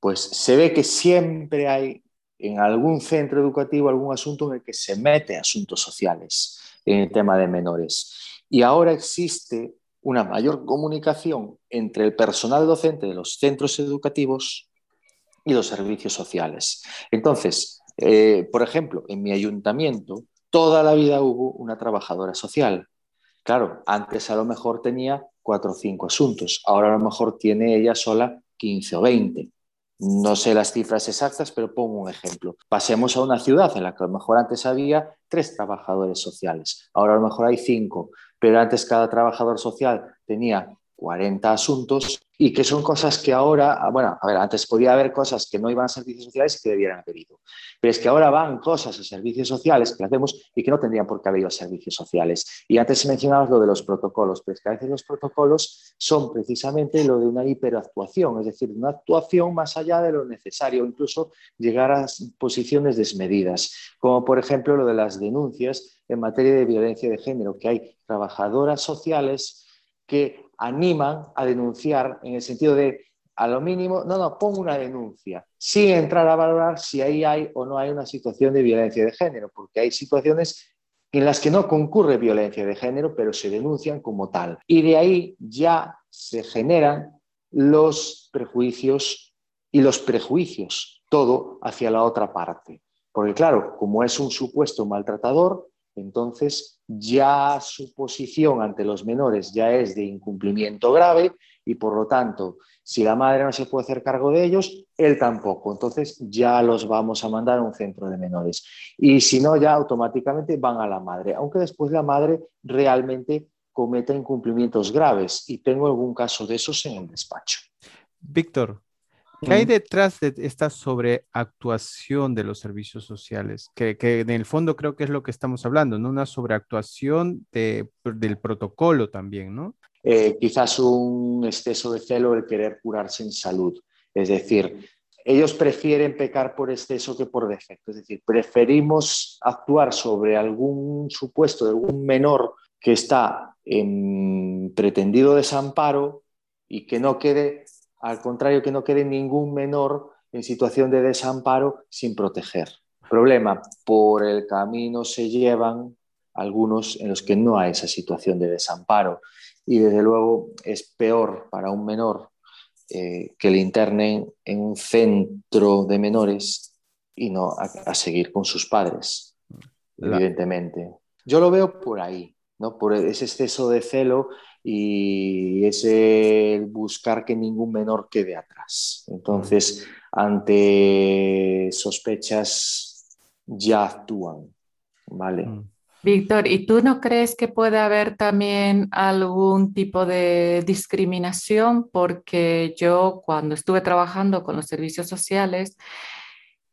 [SPEAKER 6] pues se ve que siempre hay en algún centro educativo algún asunto en el que se mete asuntos sociales en el tema de menores. Y ahora existe una mayor comunicación entre el personal docente de los centros educativos y los servicios sociales. Entonces, eh, por ejemplo, en mi ayuntamiento, toda la vida hubo una trabajadora social. Claro, antes a lo mejor tenía cuatro o cinco asuntos, ahora a lo mejor tiene ella sola 15 o 20. No sé las cifras exactas, pero pongo un ejemplo. Pasemos a una ciudad en la que a lo mejor antes había tres trabajadores sociales, ahora a lo mejor hay cinco, pero antes cada trabajador social tenía 40 asuntos y que son cosas que ahora, ah, bueno, a ver, antes podía haber cosas que no iban a servicios sociales y que debieran haber ido, pero es que ahora van cosas a servicios sociales que hacemos y que no tendrían por qué haber ido a servicios sociales. Y antes mencionabas lo de los protocolos, pero es que a veces los protocolos son precisamente lo de una hiperactuación, es decir, una actuación más allá de lo necesario, incluso llegar a posiciones desmedidas, como por ejemplo lo de las denuncias en materia de violencia de género, que hay trabajadoras sociales que animan a denunciar en el sentido de, a lo mínimo, no, no, pongo una denuncia, sin entrar a valorar si ahí hay o no hay una situación de violencia de género, porque hay situaciones en las que no concurre violencia de género, pero se denuncian como tal. Y de ahí ya se generan los prejuicios y los prejuicios, todo hacia la otra parte. Porque claro, como es un supuesto maltratador, entonces ya su posición ante los menores ya es de incumplimiento grave y por lo tanto, si la madre no se puede hacer cargo de ellos, él tampoco. Entonces ya los vamos a mandar a un centro de menores. Y si no, ya automáticamente van a la madre, aunque después la madre realmente cometa incumplimientos graves. Y tengo algún caso de esos en el despacho.
[SPEAKER 3] Víctor, ¿Qué hay detrás de esta sobreactuación de los servicios sociales? Que, en el fondo creo que es lo que estamos hablando, ¿no? Una sobreactuación del protocolo también, ¿no?
[SPEAKER 6] Eh, quizás un exceso de celo el querer curarse en salud. Es decir, ellos prefieren pecar por exceso que por defecto. Es decir, preferimos actuar sobre algún supuesto de algún menor que está en pretendido desamparo y que no quede al contrario que no quede ningún menor en situación de desamparo sin proteger. Problema, por el camino se llevan algunos en los que no hay esa situación de desamparo y desde luego es peor para un menor eh, que le internen en un centro de menores y no a, seguir con sus padres, evidentemente. Yo lo veo por ahí, ¿no? por ese exceso de celo y es el buscar que ningún menor quede atrás. Entonces, ante sospechas ya actúan, ¿vale?
[SPEAKER 4] Mm. Víctor, ¿y tú no crees que puede haber también algún tipo de discriminación? Porque yo cuando estuve trabajando con los servicios sociales,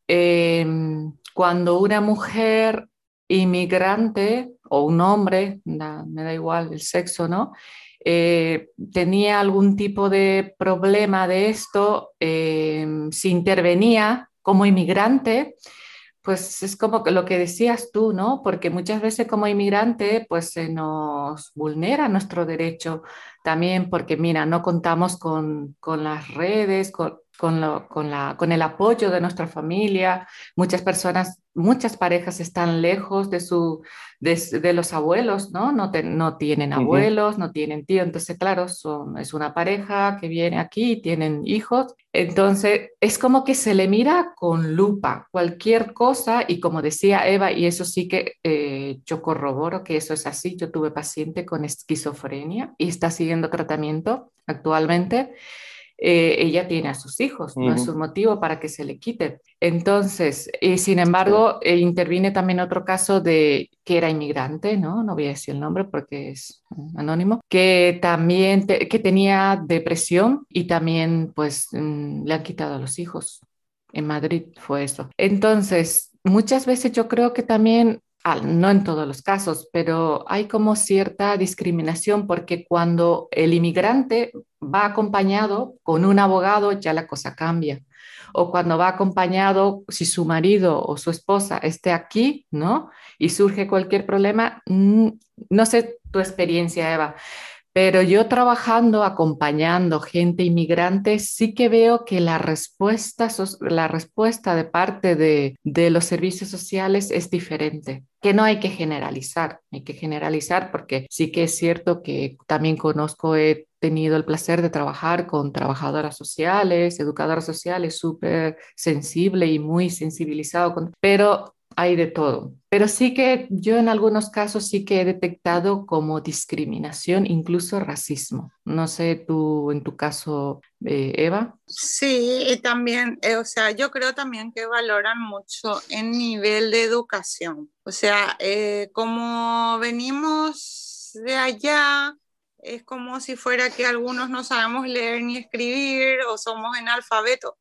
[SPEAKER 4] em, cuando una mujer inmigrante o un hombre, me da igual el sexo, ¿no? Eh, tenía algún tipo de problema de esto, eh, si intervenía como inmigrante, pues es como lo que decías tú, ¿no? Porque muchas veces como inmigrante, pues se nos vulnera nuestro derecho también, porque mira, no contamos con, con las redes, con, con, la, con, el apoyo de nuestra familia. Muchas personas, muchas parejas están lejos de, su, de, los abuelos, ¿no? No, no tienen abuelos, no tienen tío. Entonces, claro, son, es una pareja que viene aquí tienen hijos. Entonces, es como que se le mira con lupa cualquier cosa y como decía Eva, y eso sí que eh, yo corroboro que eso es así, yo tuve paciente con esquizofrenia y está siguiendo tratamiento actualmente. Eh, ella tiene a sus hijos, no es un motivo para que se le quite. Entonces, y sin embargo, eh, interviene también otro caso de que era inmigrante, ¿no? No voy a decir el nombre porque es anónimo, que también que tenía depresión y también pues mm, le han quitado a los hijos. En Madrid fue eso. Entonces, muchas veces yo creo que también no en todos los casos, pero hay como cierta discriminación porque cuando el inmigrante va acompañado con un abogado, ya la cosa cambia. O cuando va acompañado, si su marido o su esposa esté aquí, ¿no? Y surge cualquier problema, mm, no sé tu experiencia, Eva, pero yo trabajando, acompañando gente inmigrante, sí que veo que la respuesta, la respuesta de parte de, los servicios sociales es diferente, que no hay que generalizar, hay que generalizar porque sí que es cierto que también conozco, he tenido el placer de trabajar con trabajadoras sociales, educadoras sociales, súper sensible y muy sensibilizado, con, pero hay de todo. Pero sí que yo en algunos casos sí que he detectado como discriminación, incluso racismo. No sé tú en tu caso, eh, Eva.
[SPEAKER 5] Sí, y también, eh, o sea, yo creo también que valoran mucho el nivel de educación. O sea, eh, como venimos de allá, es como si fuera que algunos no sabemos leer ni escribir o somos analfabetos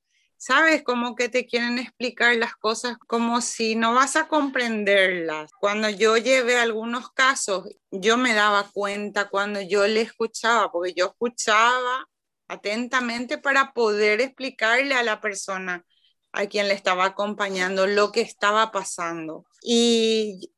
[SPEAKER 5] ¿sabes? Como que te quieren explicar las cosas como si no vas a comprenderlas. Cuando yo llevé algunos casos, yo me daba cuenta cuando yo le escuchaba, porque yo escuchaba atentamente para poder explicarle a la persona a quien le estaba acompañando lo que estaba pasando. Y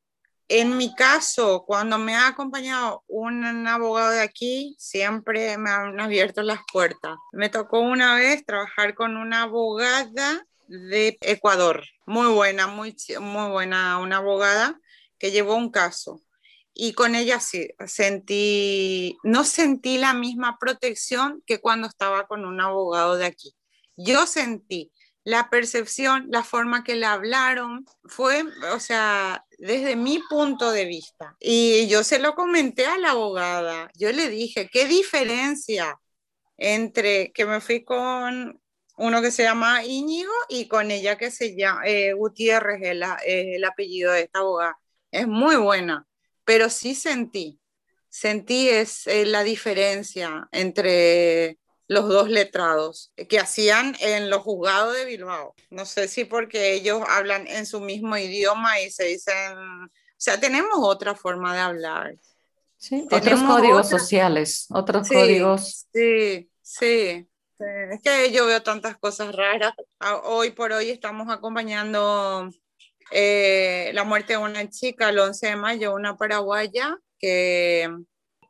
[SPEAKER 5] en mi caso, cuando me ha acompañado un abogado de aquí, siempre me han abierto las puertas. Me tocó una vez trabajar con una abogada de Ecuador, muy buena, muy, muy buena, una abogada que llevó un caso. Y con ella sí, sentí, no sentí la misma protección que cuando estaba con un abogado de aquí. Yo sentí la percepción, la forma que le hablaron, fue, o sea, desde mi punto de vista. Y yo se lo comenté a la abogada, yo le dije, ¿qué diferencia entre que me fui con uno que se llama Íñigo y con ella que se llama eh, Gutiérrez, el, el apellido de esta abogada? Es muy buena, pero sí sentí, sentí es, eh, la diferencia entre los dos letrados que hacían en los juzgados de Bilbao. No sé si porque ellos hablan en su mismo idioma y se dicen, o sea, tenemos otra forma de hablar.
[SPEAKER 4] Sí, otros códigos sociales, otros códigos.
[SPEAKER 5] Sí, sí. Es que yo veo tantas cosas raras. Hoy por hoy estamos acompañando eh, la muerte de una chica el 11 de mayo, una paraguaya que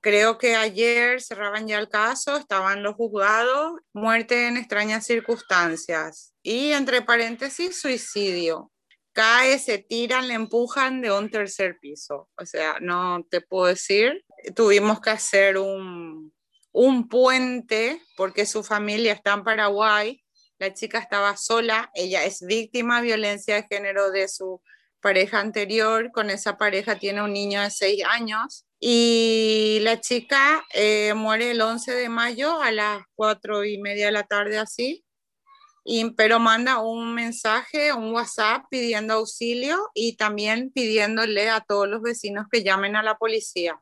[SPEAKER 5] Creo que ayer cerraban ya el caso, estaban los juzgados, muerte en extrañas circunstancias y entre paréntesis suicidio. Cae, se tiran, le empujan de un tercer piso. O sea, no te puedo decir. Tuvimos que hacer un, un puente porque su familia está en Paraguay. La chica estaba sola, ella es víctima de violencia de género de su pareja anterior. Con esa pareja tiene un niño de seis años y la chica eh, muere el 11 de mayo a las cuatro y media de la tarde así, y, pero manda un mensaje, un WhatsApp pidiendo auxilio y también pidiéndole a todos los vecinos que llamen a la policía.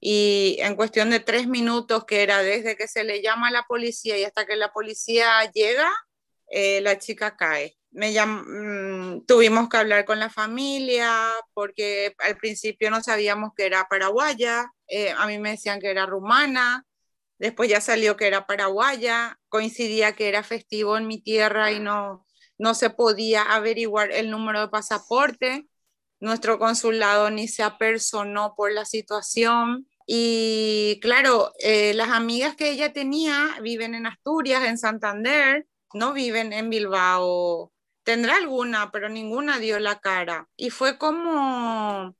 [SPEAKER 5] Y en cuestión de tres minutos, que era desde que se le llama a la policía y hasta que la policía llega, eh, la chica cae me mm, tuvimos que hablar con la familia porque al principio no sabíamos que era paraguaya, eh, a mí me decían que era rumana, después ya salió que era paraguaya, coincidía que era festivo en mi tierra y no, no se podía averiguar el número de pasaporte, nuestro consulado ni se apersonó por la situación. Y claro, eh, las amigas que ella tenía viven en Asturias, en Santander, no viven en Bilbao tendrá alguna, pero ninguna dio la cara. Y fue como,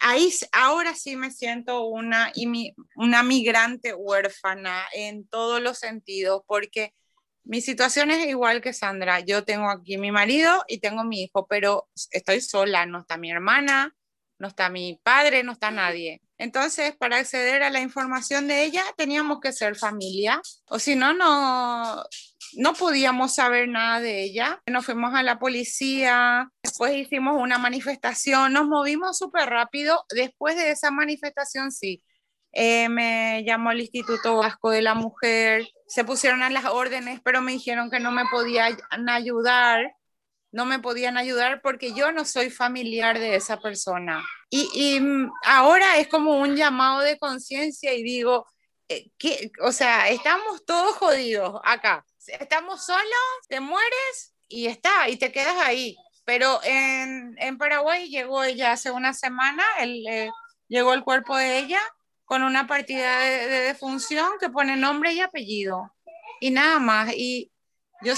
[SPEAKER 5] ahí ahora sí me siento una, una migrante huérfana en todos los sentidos, porque mi situación es igual que Sandra. Yo tengo aquí mi marido y tengo mi hijo, pero estoy sola, no está mi hermana, no está mi padre, no está nadie. Entonces, para acceder a la información de ella, teníamos que ser familia, o si no, no, no podíamos saber nada de ella. Nos fuimos a la policía, después hicimos una manifestación, nos movimos súper rápido. Después de esa manifestación, sí, eh, me llamó el Instituto Vasco de la Mujer, se pusieron a las órdenes, pero me dijeron que no me podían ayudar no me podían ayudar porque yo no soy familiar de esa persona. Y, y ahora es como un llamado de conciencia y digo, eh, o sea, estamos todos jodidos acá. Estamos solos, te mueres y está, y te quedas ahí. Pero en, en Paraguay llegó ella hace una semana, el, eh, llegó el cuerpo de ella con una partida de, de defunción que pone nombre y apellido. Y nada más. Y yo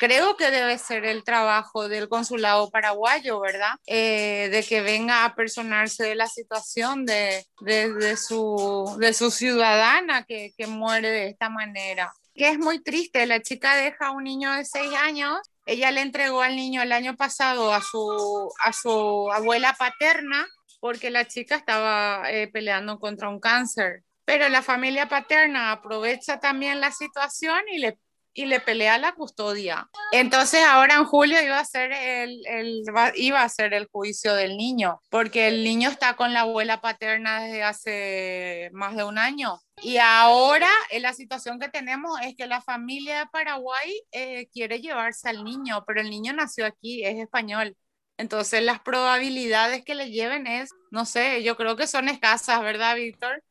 [SPEAKER 5] creo que debe ser el trabajo del consulado paraguayo, ¿verdad? Eh, de que venga a personarse de la situación de, de, su, de su ciudadana que, que muere de esta manera. Que es muy triste, la chica deja a un niño de seis años ella le entregó al niño el año pasado a su, a su abuela paterna porque la chica estaba eh, peleando contra un cáncer. Pero la familia paterna aprovecha también la situación y le y le pelea la custodia. Entonces ahora en julio iba a ser el, el, iba a ser el juicio del niño, porque el niño está con la abuela paterna desde hace más de un año. Y ahora eh, la situación que tenemos es que la familia de Paraguay eh, quiere llevarse al niño, pero el niño nació aquí, es español. Entonces las probabilidades que le lleven es, no sé, yo creo que son escasas, ¿verdad, Víctor?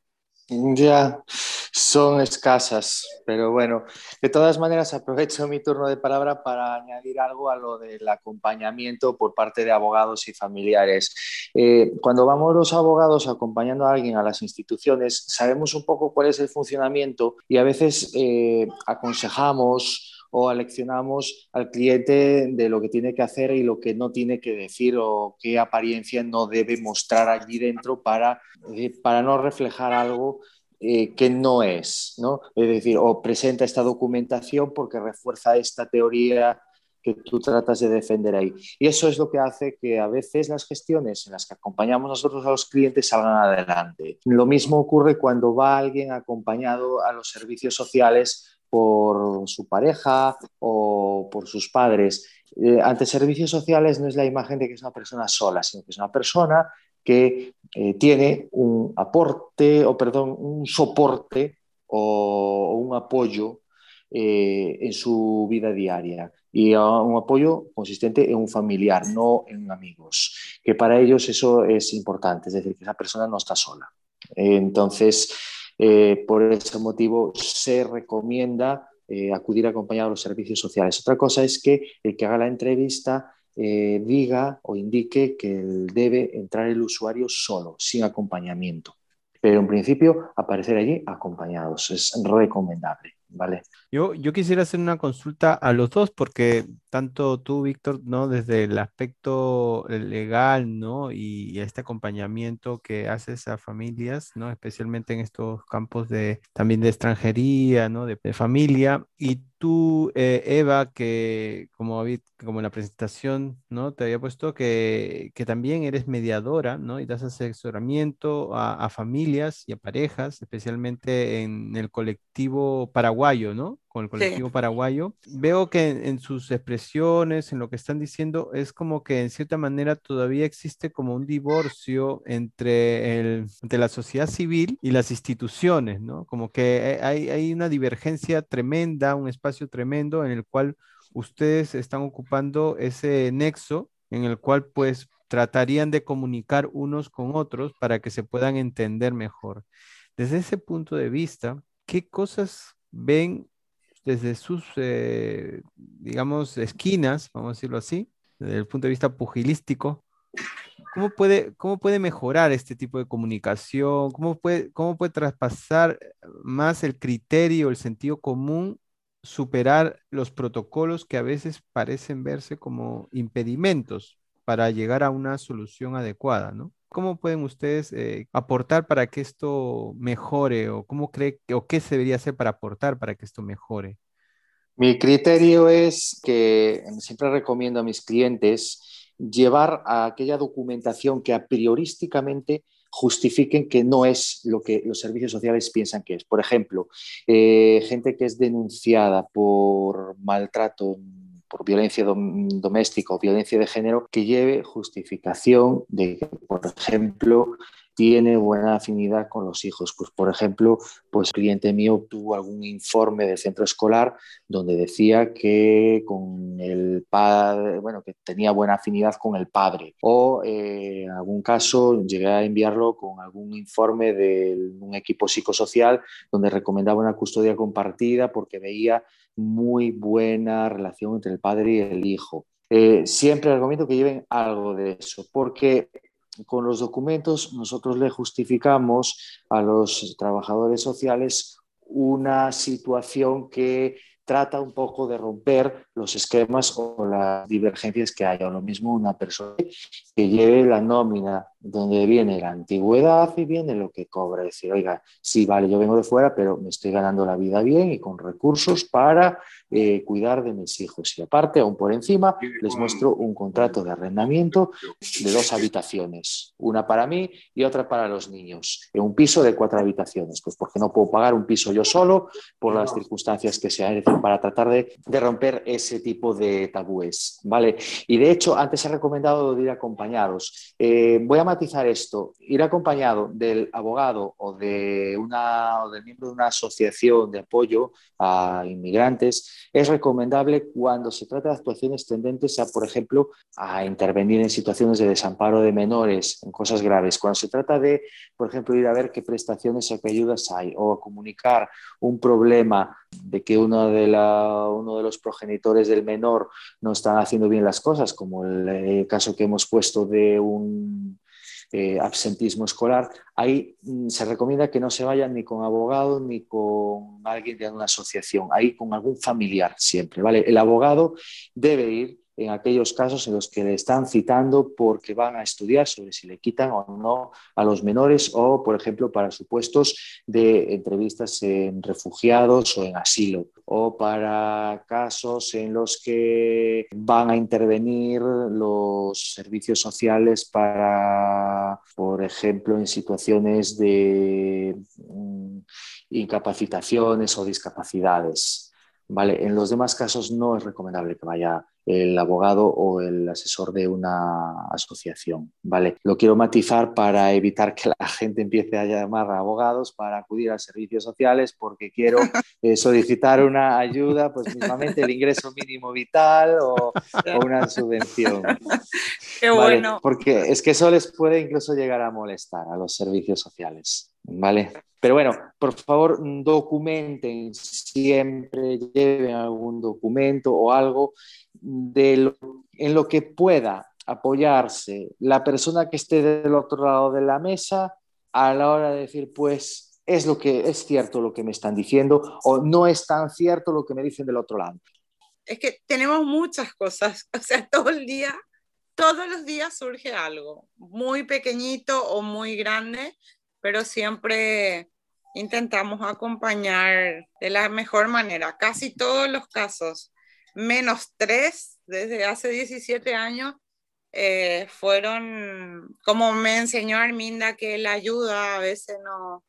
[SPEAKER 6] Ya, son escasas, pero bueno, de todas maneras aprovecho mi turno de palabra para añadir algo a lo del acompañamiento por parte de abogados y familiares. Eh, cuando vamos los abogados acompañando a alguien a las instituciones, sabemos un poco cuál es el funcionamiento y a veces eh, aconsejamos o aleccionamos al cliente de lo que tiene que hacer y lo que no tiene que decir o qué apariencia no debe mostrar allí dentro para, eh, para no reflejar algo eh, que no es, ¿no? Es decir, o presenta esta documentación porque refuerza esta teoría que tú tratas de defender ahí. Y eso es lo que hace que a veces las gestiones en las que acompañamos nosotros a los clientes salgan adelante. Lo mismo ocurre cuando va alguien acompañado a los servicios sociales por su pareja o por sus padres. Eh, ante servicios sociales no es la imagen de que es una persona sola, sino que es una persona que eh, tiene un aporte, o perdón, un soporte o, un apoyo eh, en su vida diaria y un apoyo consistente en un familiar, no en amigos, que para ellos eso es importante, es decir, que esa persona no está sola. Entonces, eh, por ese motivo se recomienda eh, acudir acompañado a los servicios sociales. Otra cosa es que el que haga la entrevista eh, diga o indique que debe entrar el usuario solo, sin acompañamiento. Pero en principio aparecer allí acompañados es recomendable. ¿Vale?
[SPEAKER 3] Yo, yo quisiera hacer una consulta a los dos porque tanto tú, Víctor, ¿no? Desde el aspecto legal, ¿no? Y, este acompañamiento que haces a familias, ¿no? Especialmente en estos campos de también de extranjería, ¿no? De, familia. Y tú, eh, Eva, que como, como en la presentación, ¿no? Te había puesto que, que también eres mediadora, ¿no? Y das asesoramiento a, a familias y a parejas, especialmente en el colectivo paraguayo, ¿no? con el colectivo paraguayo, veo que en, sus expresiones, en lo que están diciendo, es como que en cierta manera todavía existe como un divorcio entre, el, entre la sociedad civil y las instituciones, ¿no? Como que hay, hay una divergencia tremenda, un espacio tremendo en el cual ustedes están ocupando ese nexo en el cual pues tratarían de comunicar unos con otros para que se puedan entender mejor. Desde ese punto de vista, ¿qué cosas ven desde sus, eh, digamos, esquinas, vamos a decirlo así, desde el punto de vista pugilístico, ¿cómo puede, cómo puede mejorar este tipo de comunicación? ¿Cómo puede, ¿Cómo puede traspasar más el criterio, el sentido común, superar los protocolos que a veces parecen verse como impedimentos para llegar a una solución adecuada, ¿no? ¿Cómo pueden ustedes eh, aportar para que esto mejore o cómo cree o qué se debería hacer para aportar para que esto mejore?
[SPEAKER 6] Mi criterio es que siempre recomiendo a mis clientes llevar a aquella documentación que a priorísticamente justifiquen que no es lo que los servicios sociales piensan que es. Por ejemplo, eh, gente que es denunciada por maltrato por violencia doméstica o violencia de género que lleve justificación de que, por ejemplo, tiene buena afinidad con los hijos. Pues, por ejemplo, pues cliente mío obtuvo algún informe del centro escolar donde decía que con el padre, bueno, que tenía buena afinidad con el padre. O eh, en algún caso llegué a enviarlo con algún informe de un equipo psicosocial donde recomendaba una custodia compartida porque veía muy buena relación entre el padre y el hijo. Eh, siempre recomiendo que lleven algo de eso, porque con los documentos nosotros le justificamos a los trabajadores sociales una situación que trata un poco de romper los esquemas o las divergencias que hay. O lo mismo una persona que lleve la nómina donde viene la antigüedad y viene lo que cobra. Decir, oiga, sí, vale, yo vengo de fuera, pero me estoy ganando la vida bien y con recursos para eh, cuidar de mis hijos. Y aparte, aún por encima, les muestro un contrato de arrendamiento de dos habitaciones, una para mí y otra para los niños, en un piso de cuatro habitaciones, pues porque no puedo pagar un piso yo solo por las circunstancias que sean, para tratar de, de romper ese tipo de tabúes, ¿vale? Y de hecho, antes he recomendado ir acompañados. Eh, voy a esto, ir acompañado del abogado o, de una, o del miembro de una asociación de apoyo a inmigrantes es recomendable cuando se trata de actuaciones tendentes a, por ejemplo, a intervenir en situaciones de desamparo de menores, en cosas graves. Cuando se trata de, por ejemplo, ir a ver qué prestaciones o qué ayudas hay o a comunicar un problema de que uno de, la, uno de los progenitores del menor no están haciendo bien las cosas, como el caso que hemos puesto de un eh, absentismo escolar, ahí mm, se recomienda que no se vayan ni con abogado ni con alguien de una asociación, ahí con algún familiar siempre, ¿vale? El abogado debe ir en aquellos casos en los que le están citando porque van a estudiar sobre si le quitan o no a los menores o, por ejemplo, para supuestos de entrevistas en refugiados o en asilo o para casos en los que van a intervenir los servicios sociales para, por ejemplo, en situaciones de mm, incapacitaciones o discapacidades. ¿Vale? En los demás casos no es recomendable que vaya el abogado o el asesor de una asociación, ¿vale? Lo quiero matizar para evitar que la gente empiece a llamar a abogados para acudir a servicios sociales porque quiero eh, solicitar una ayuda, pues mismamente el ingreso mínimo vital o, una subvención.
[SPEAKER 5] Qué bueno.
[SPEAKER 6] Porque es que eso les puede incluso llegar a molestar a los servicios sociales, ¿vale? Pero bueno, por favor, documenten siempre, lleven algún documento o algo de en lo que pueda apoyarse la persona que esté del otro lado de la mesa a la hora de decir, pues es lo que es cierto lo que me están diciendo o no es tan cierto lo que me dicen del otro lado.
[SPEAKER 5] Es que tenemos muchas cosas, o sea, todo el día, todos los días surge algo, muy pequeñito o muy grande, pero siempre intentamos acompañar de la mejor manera. Casi todos los casos, menos tres desde hace 17 años, eh, fueron, como me enseñó Arminda, que la ayuda a veces no,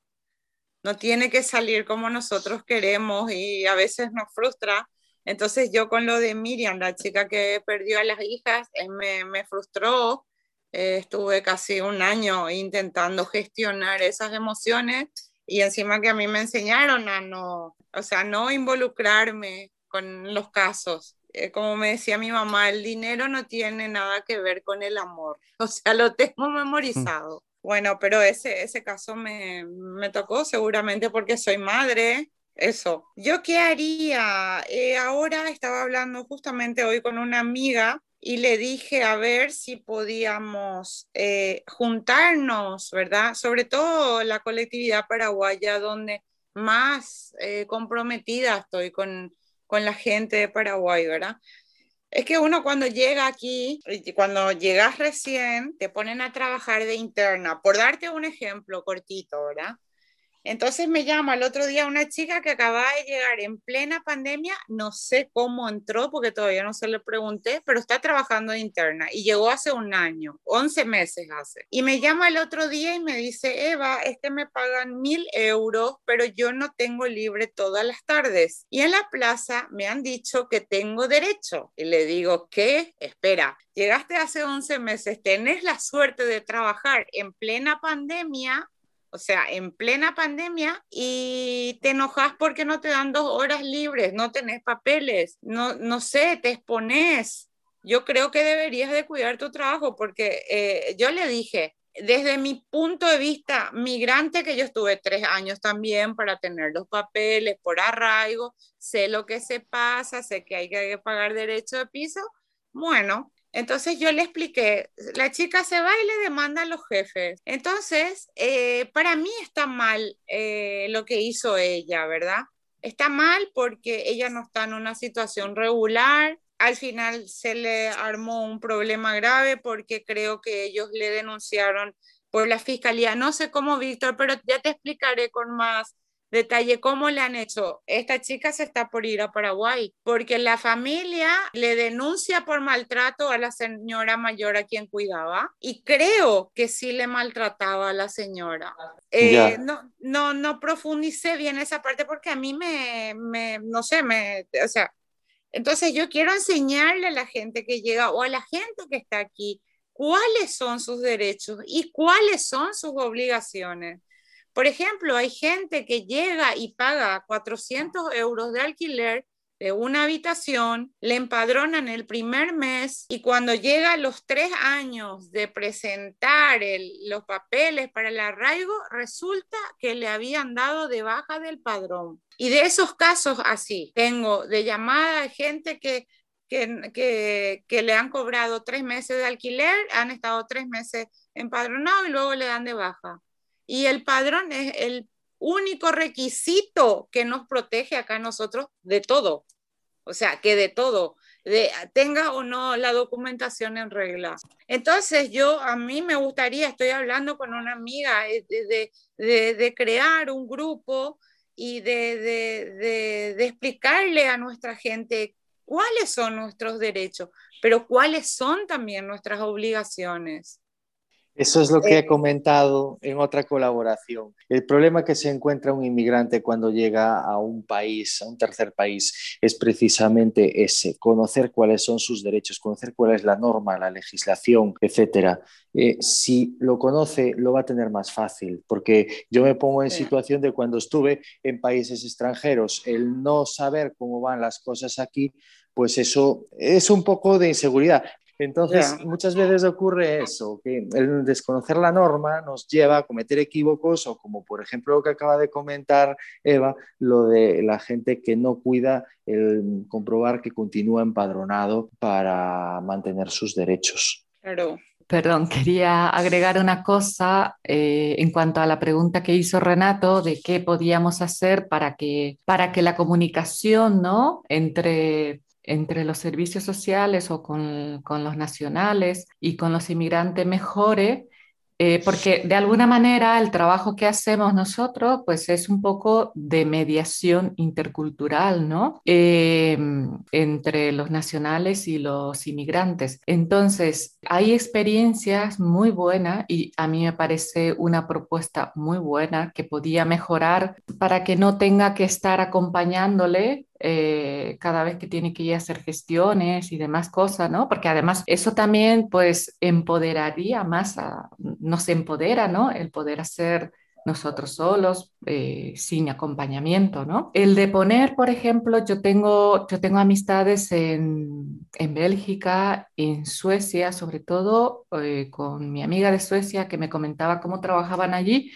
[SPEAKER 5] no tiene que salir como nosotros queremos y a veces nos frustra. Entonces yo con lo de Miriam, la chica que perdió a las hijas, eh, me, me frustró eh, estuve casi un año intentando gestionar esas emociones y encima que a mí me enseñaron a no, o sea, no involucrarme con los casos. Eh, como me decía mi mamá, el dinero no tiene nada que ver con el amor. O sea, lo tengo memorizado. Bueno, pero ese, ese caso me, me tocó seguramente porque soy madre. Eso. ¿Yo qué haría? Eh, ahora estaba hablando justamente hoy con una amiga y le dije a ver si podíamos eh, juntarnos, ¿verdad? Sobre todo la colectividad paraguaya, donde más eh, comprometida estoy con, con la gente de Paraguay, ¿verdad? Es que uno cuando llega aquí, cuando llegas recién, te ponen a trabajar de interna. Por darte un ejemplo cortito, ¿verdad? Entonces me llama el otro día una chica que acaba de llegar en plena pandemia, no sé cómo entró porque todavía no se le pregunté, pero está trabajando de interna y llegó hace un año, 11 meses hace. Y me llama el otro día y me dice, Eva, es que me pagan mil euros, pero yo no tengo libre todas las tardes. Y en la plaza me han dicho que tengo derecho. Y le digo, ¿qué? Espera, llegaste hace 11 meses, tenés la suerte de trabajar en plena pandemia o sea, en plena pandemia y te enojas porque no te dan dos horas libres, no tenés papeles, no, no sé, te expones. Yo creo que deberías de cuidar tu trabajo porque eh, yo le dije, desde mi punto de vista migrante, que yo estuve tres años también para tener los papeles por arraigo, sé lo que se pasa, sé que hay que pagar derecho de piso. Bueno, entonces yo le expliqué, la chica se va y le demanda a los jefes. Entonces, eh, para mí está mal eh, lo que hizo ella, ¿verdad? Está mal porque ella no está en una situación regular. Al final se le armó un problema grave porque creo que ellos le denunciaron por la fiscalía. No sé cómo, Víctor, pero ya te explicaré con más Detalle cómo le han hecho. Esta chica se está por ir a Paraguay porque la familia le denuncia por maltrato a la señora mayor a quien cuidaba y creo que sí le maltrataba a la señora. Eh, no, no, no profundicé bien esa parte porque a mí me, me, no sé, me, o sea, entonces yo quiero enseñarle a la gente que llega o a la gente que está aquí cuáles son sus derechos y cuáles son sus obligaciones. Por ejemplo, hay gente que llega y paga 400 euros de alquiler de una habitación, le empadronan el primer mes y cuando llega los tres años de presentar los papeles para el arraigo, resulta que le habían dado de baja del padrón. Y de esos casos así, tengo de llamada gente que, que, que le han cobrado tres meses de alquiler, han estado tres meses empadronados y luego le dan de baja. Y el padrón es el único requisito que nos protege acá a nosotros de todo. O sea, que de todo, de, o no la documentación en regla. Entonces, yo a mí me gustaría, estoy hablando con una amiga, eh, de, de, de crear un grupo y de, explicarle a nuestra gente cuáles son nuestros derechos, pero cuáles son también nuestras obligaciones.
[SPEAKER 6] Eso es lo que he eh, comentado en otra colaboración. El problema que se encuentra un inmigrante cuando llega a un país, a un tercer país, es precisamente ese, conocer cuáles son sus derechos, conocer cuál es la norma, la legislación, etc. Eh, si lo conoce, lo va a tener más fácil, porque yo me pongo en situación de cuando estuve en países extranjeros, el no saber cómo van las cosas aquí, pues eso es un poco de inseguridad. Entonces, muchas veces ocurre eso, que el desconocer la norma nos lleva a cometer equívocos o como por ejemplo lo que acaba de comentar Eva, lo de la gente que no cuida el comprobar que continúa empadronado para mantener sus derechos.
[SPEAKER 7] Claro.
[SPEAKER 4] Perdón, quería agregar una cosa eh, en cuanto a la pregunta que hizo Renato de qué podíamos hacer para que, para que la comunicación ¿no? entre entre los servicios sociales o con, los nacionales y con los inmigrantes mejore, eh, porque de alguna manera el trabajo que hacemos nosotros pues es un poco de mediación intercultural, ¿no? Em, entre los nacionales y los inmigrantes. Entonces, hay experiencias muy buenas y a mí me parece una propuesta muy buena que podía mejorar para que no tenga que estar acompañándole eh, cada vez que tiene que ir a hacer gestiones y demás cosas, ¿no? Porque además eso también pues empoderaría más, a, nos empodera, ¿no? El poder hacer nosotros solos, eh, sin acompañamiento, ¿no? El de poner, por ejemplo, yo tengo, yo tengo amistades en, en Bélgica, en Suecia, sobre todo eh, con mi amiga de Suecia que me comentaba cómo trabajaban allí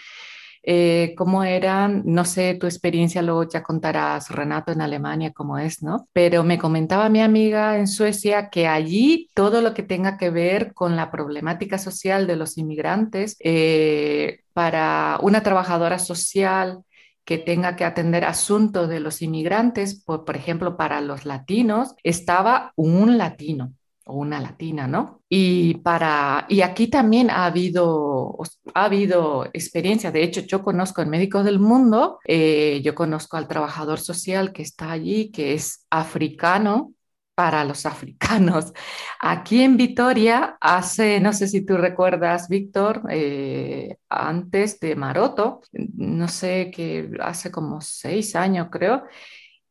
[SPEAKER 4] eh, cómo eran, no sé, tu experiencia luego ya contarás, Renato, en Alemania, cómo es, ¿no? Pero me comentaba mi amiga en Suecia que allí todo lo que tenga que ver con la problemática social de los inmigrantes, eh, para una trabajadora social que tenga que atender asuntos de los inmigrantes, por, por ejemplo, para los latinos, estaba un latino o una latina, ¿no? Y, para, y aquí también ha habido, ha habido experiencia, de hecho yo conozco en Médicos del Mundo, eh, yo conozco al trabajador social que está allí, que es africano, para los africanos. Aquí en Vitoria, hace, no sé si tú recuerdas, Víctor, eh, antes de Maroto, no sé, que hace como seis años creo,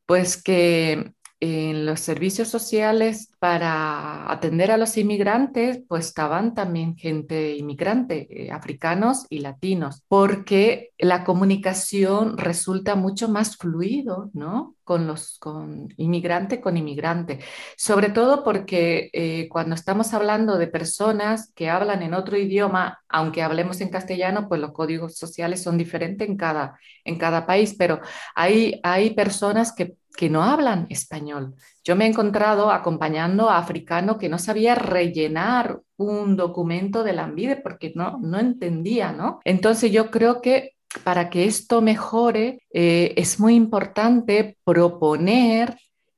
[SPEAKER 4] pues que en los servicios sociales para atender a los inmigrantes, pues estaban también gente inmigrante, eh, africanos y latinos, porque la comunicación resulta mucho más fluido, ¿no? Con los con inmigrante con inmigrante, sobre todo porque eh, cuando estamos hablando de personas que hablan en otro idioma, aunque hablemos en castellano, pues los códigos sociales son diferentes en cada, en cada país, pero hay, hay personas que que no hablan español. Yo me he encontrado acompañando a africano que no sabía rellenar un documento de la ANVIDE porque no, no entendía, ¿no? Entonces yo creo que para que esto mejore eh, es muy importante proponer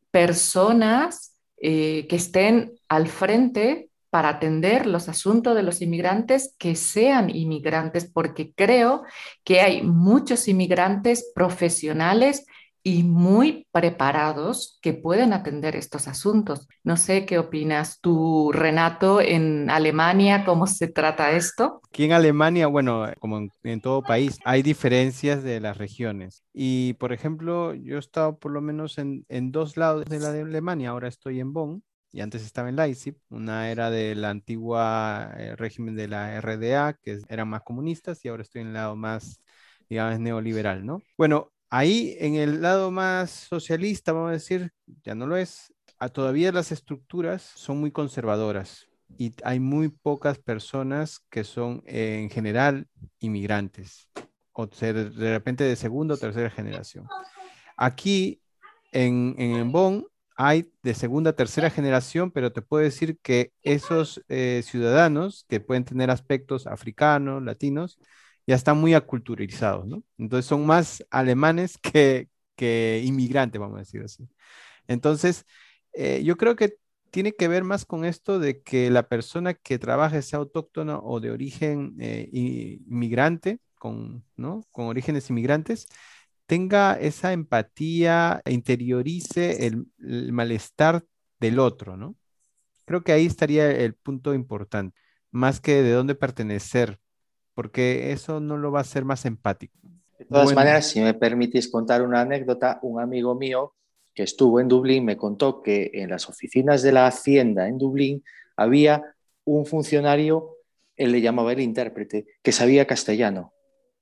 [SPEAKER 4] personas eh, que estén al frente para atender los asuntos de los inmigrantes que sean inmigrantes, porque creo que hay muchos inmigrantes profesionales y muy preparados que pueden atender estos asuntos. No sé qué opinas tú, Renato, en Alemania, cómo se trata esto.
[SPEAKER 3] Aquí en Alemania, bueno, como en, todo país, hay diferencias de las regiones. Y, por ejemplo, yo he estado por lo menos en, dos lados de la de Alemania, ahora estoy en Bonn. Y antes estaba en Leipzig, una era del antiguo eh, régimen de la RDA, que eran más comunistas, y ahora estoy en el lado más digamos, neoliberal, ¿no? Bueno, Ahí en el lado más socialista, vamos a decir, ya no lo es, todavía las estructuras son muy conservadoras y hay muy pocas personas que son en general inmigrantes o de repente de segunda o tercera generación. Aquí en, en Bonn hay de segunda, tercera generación, pero te puedo decir que esos eh, ciudadanos que pueden tener aspectos africanos, latinos, ya están muy aculturalizados, ¿no? Entonces son más alemanes que, que inmigrantes, vamos a decir así. Entonces, eh, yo creo que tiene que ver más con esto de que la persona que trabaja sea autóctona o de origen eh, inmigrante, con, ¿no? con orígenes inmigrantes, tenga esa empatía e interiorice el, el malestar del otro, ¿no? Creo que ahí estaría el punto importante, más que de dónde pertenecer, porque eso no lo va a hacer más empático.
[SPEAKER 6] De todas maneras, si me permitís contar una anécdota, un amigo mío que estuvo en Dublín me contó que en las oficinas de la Hacienda en Dublín había un funcionario, él le llamaba el intérprete, que sabía castellano.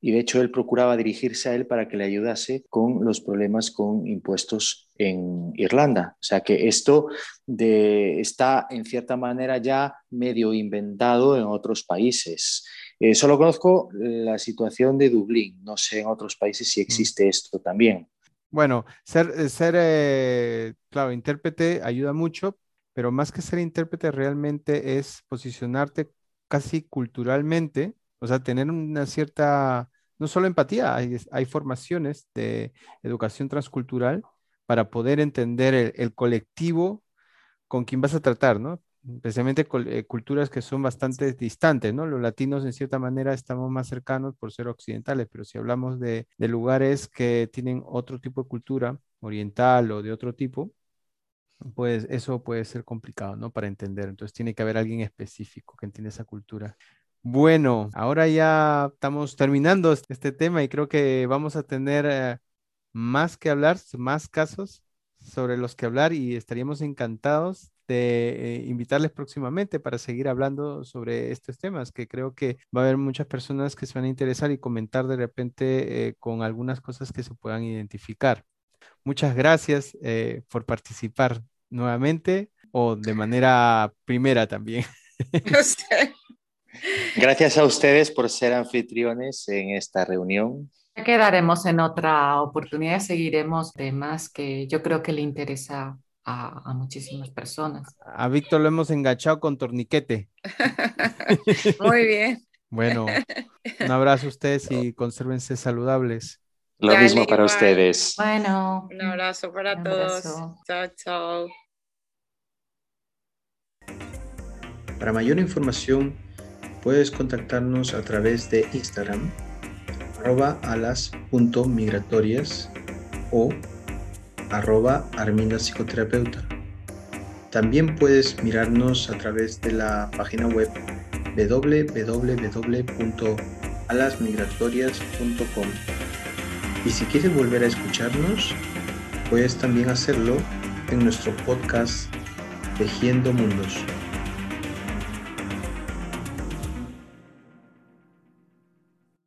[SPEAKER 6] Y de hecho él procuraba dirigirse a él para que le ayudase con los problemas con impuestos en Irlanda. O sea que esto de, está en cierta manera ya medio inventado en otros países. Eh, solo conozco la situación de Dublín, no sé en otros países si mm. existe esto también.
[SPEAKER 3] Bueno, ser, ser eh, claro, intérprete ayuda mucho, pero más que ser intérprete realmente es posicionarte casi culturalmente, o sea, tener una cierta, no solo empatía, hay, hay formaciones de educación transcultural para poder entender el, colectivo con quien vas a tratar, ¿no? especialmente eh, culturas que son bastante distantes, ¿no? Los latinos en cierta manera estamos más cercanos por ser occidentales, pero si hablamos de, lugares que tienen otro tipo de cultura, oriental o de otro tipo, pues eso puede ser complicado, ¿no? Para entender. Entonces tiene que haber alguien específico que entienda esa cultura. Bueno, ahora ya estamos terminando este tema y creo que vamos a tener eh, más que hablar, más casos sobre los que hablar y estaríamos encantados de eh, invitarles próximamente para seguir hablando sobre estos temas, que creo que va a haber muchas personas que se van a interesar y comentar de repente eh, con algunas cosas que se puedan identificar. Muchas gracias eh, por participar nuevamente o de manera primera también.
[SPEAKER 6] Gracias a ustedes por ser anfitriones en esta reunión.
[SPEAKER 4] Quedaremos en otra oportunidad, seguiremos temas que yo creo que le interesa a, muchísimas personas.
[SPEAKER 3] A Víctor lo hemos enganchado con torniquete.
[SPEAKER 5] Muy bien.
[SPEAKER 3] Bueno, un abrazo a ustedes y consérvense saludables.
[SPEAKER 6] Lo mismo para ustedes.
[SPEAKER 4] Bueno.
[SPEAKER 5] Un abrazo para todos. Chao, chao.
[SPEAKER 8] Para mayor información puedes contactarnos a través de Instagram arroba alas.migratorias o arroba armina psicoterapeuta. También puedes mirarnos a través de la página web www.alasmigratorias.com. Y si quieres volver a escucharnos, puedes también hacerlo en nuestro podcast Tejiendo Mundos.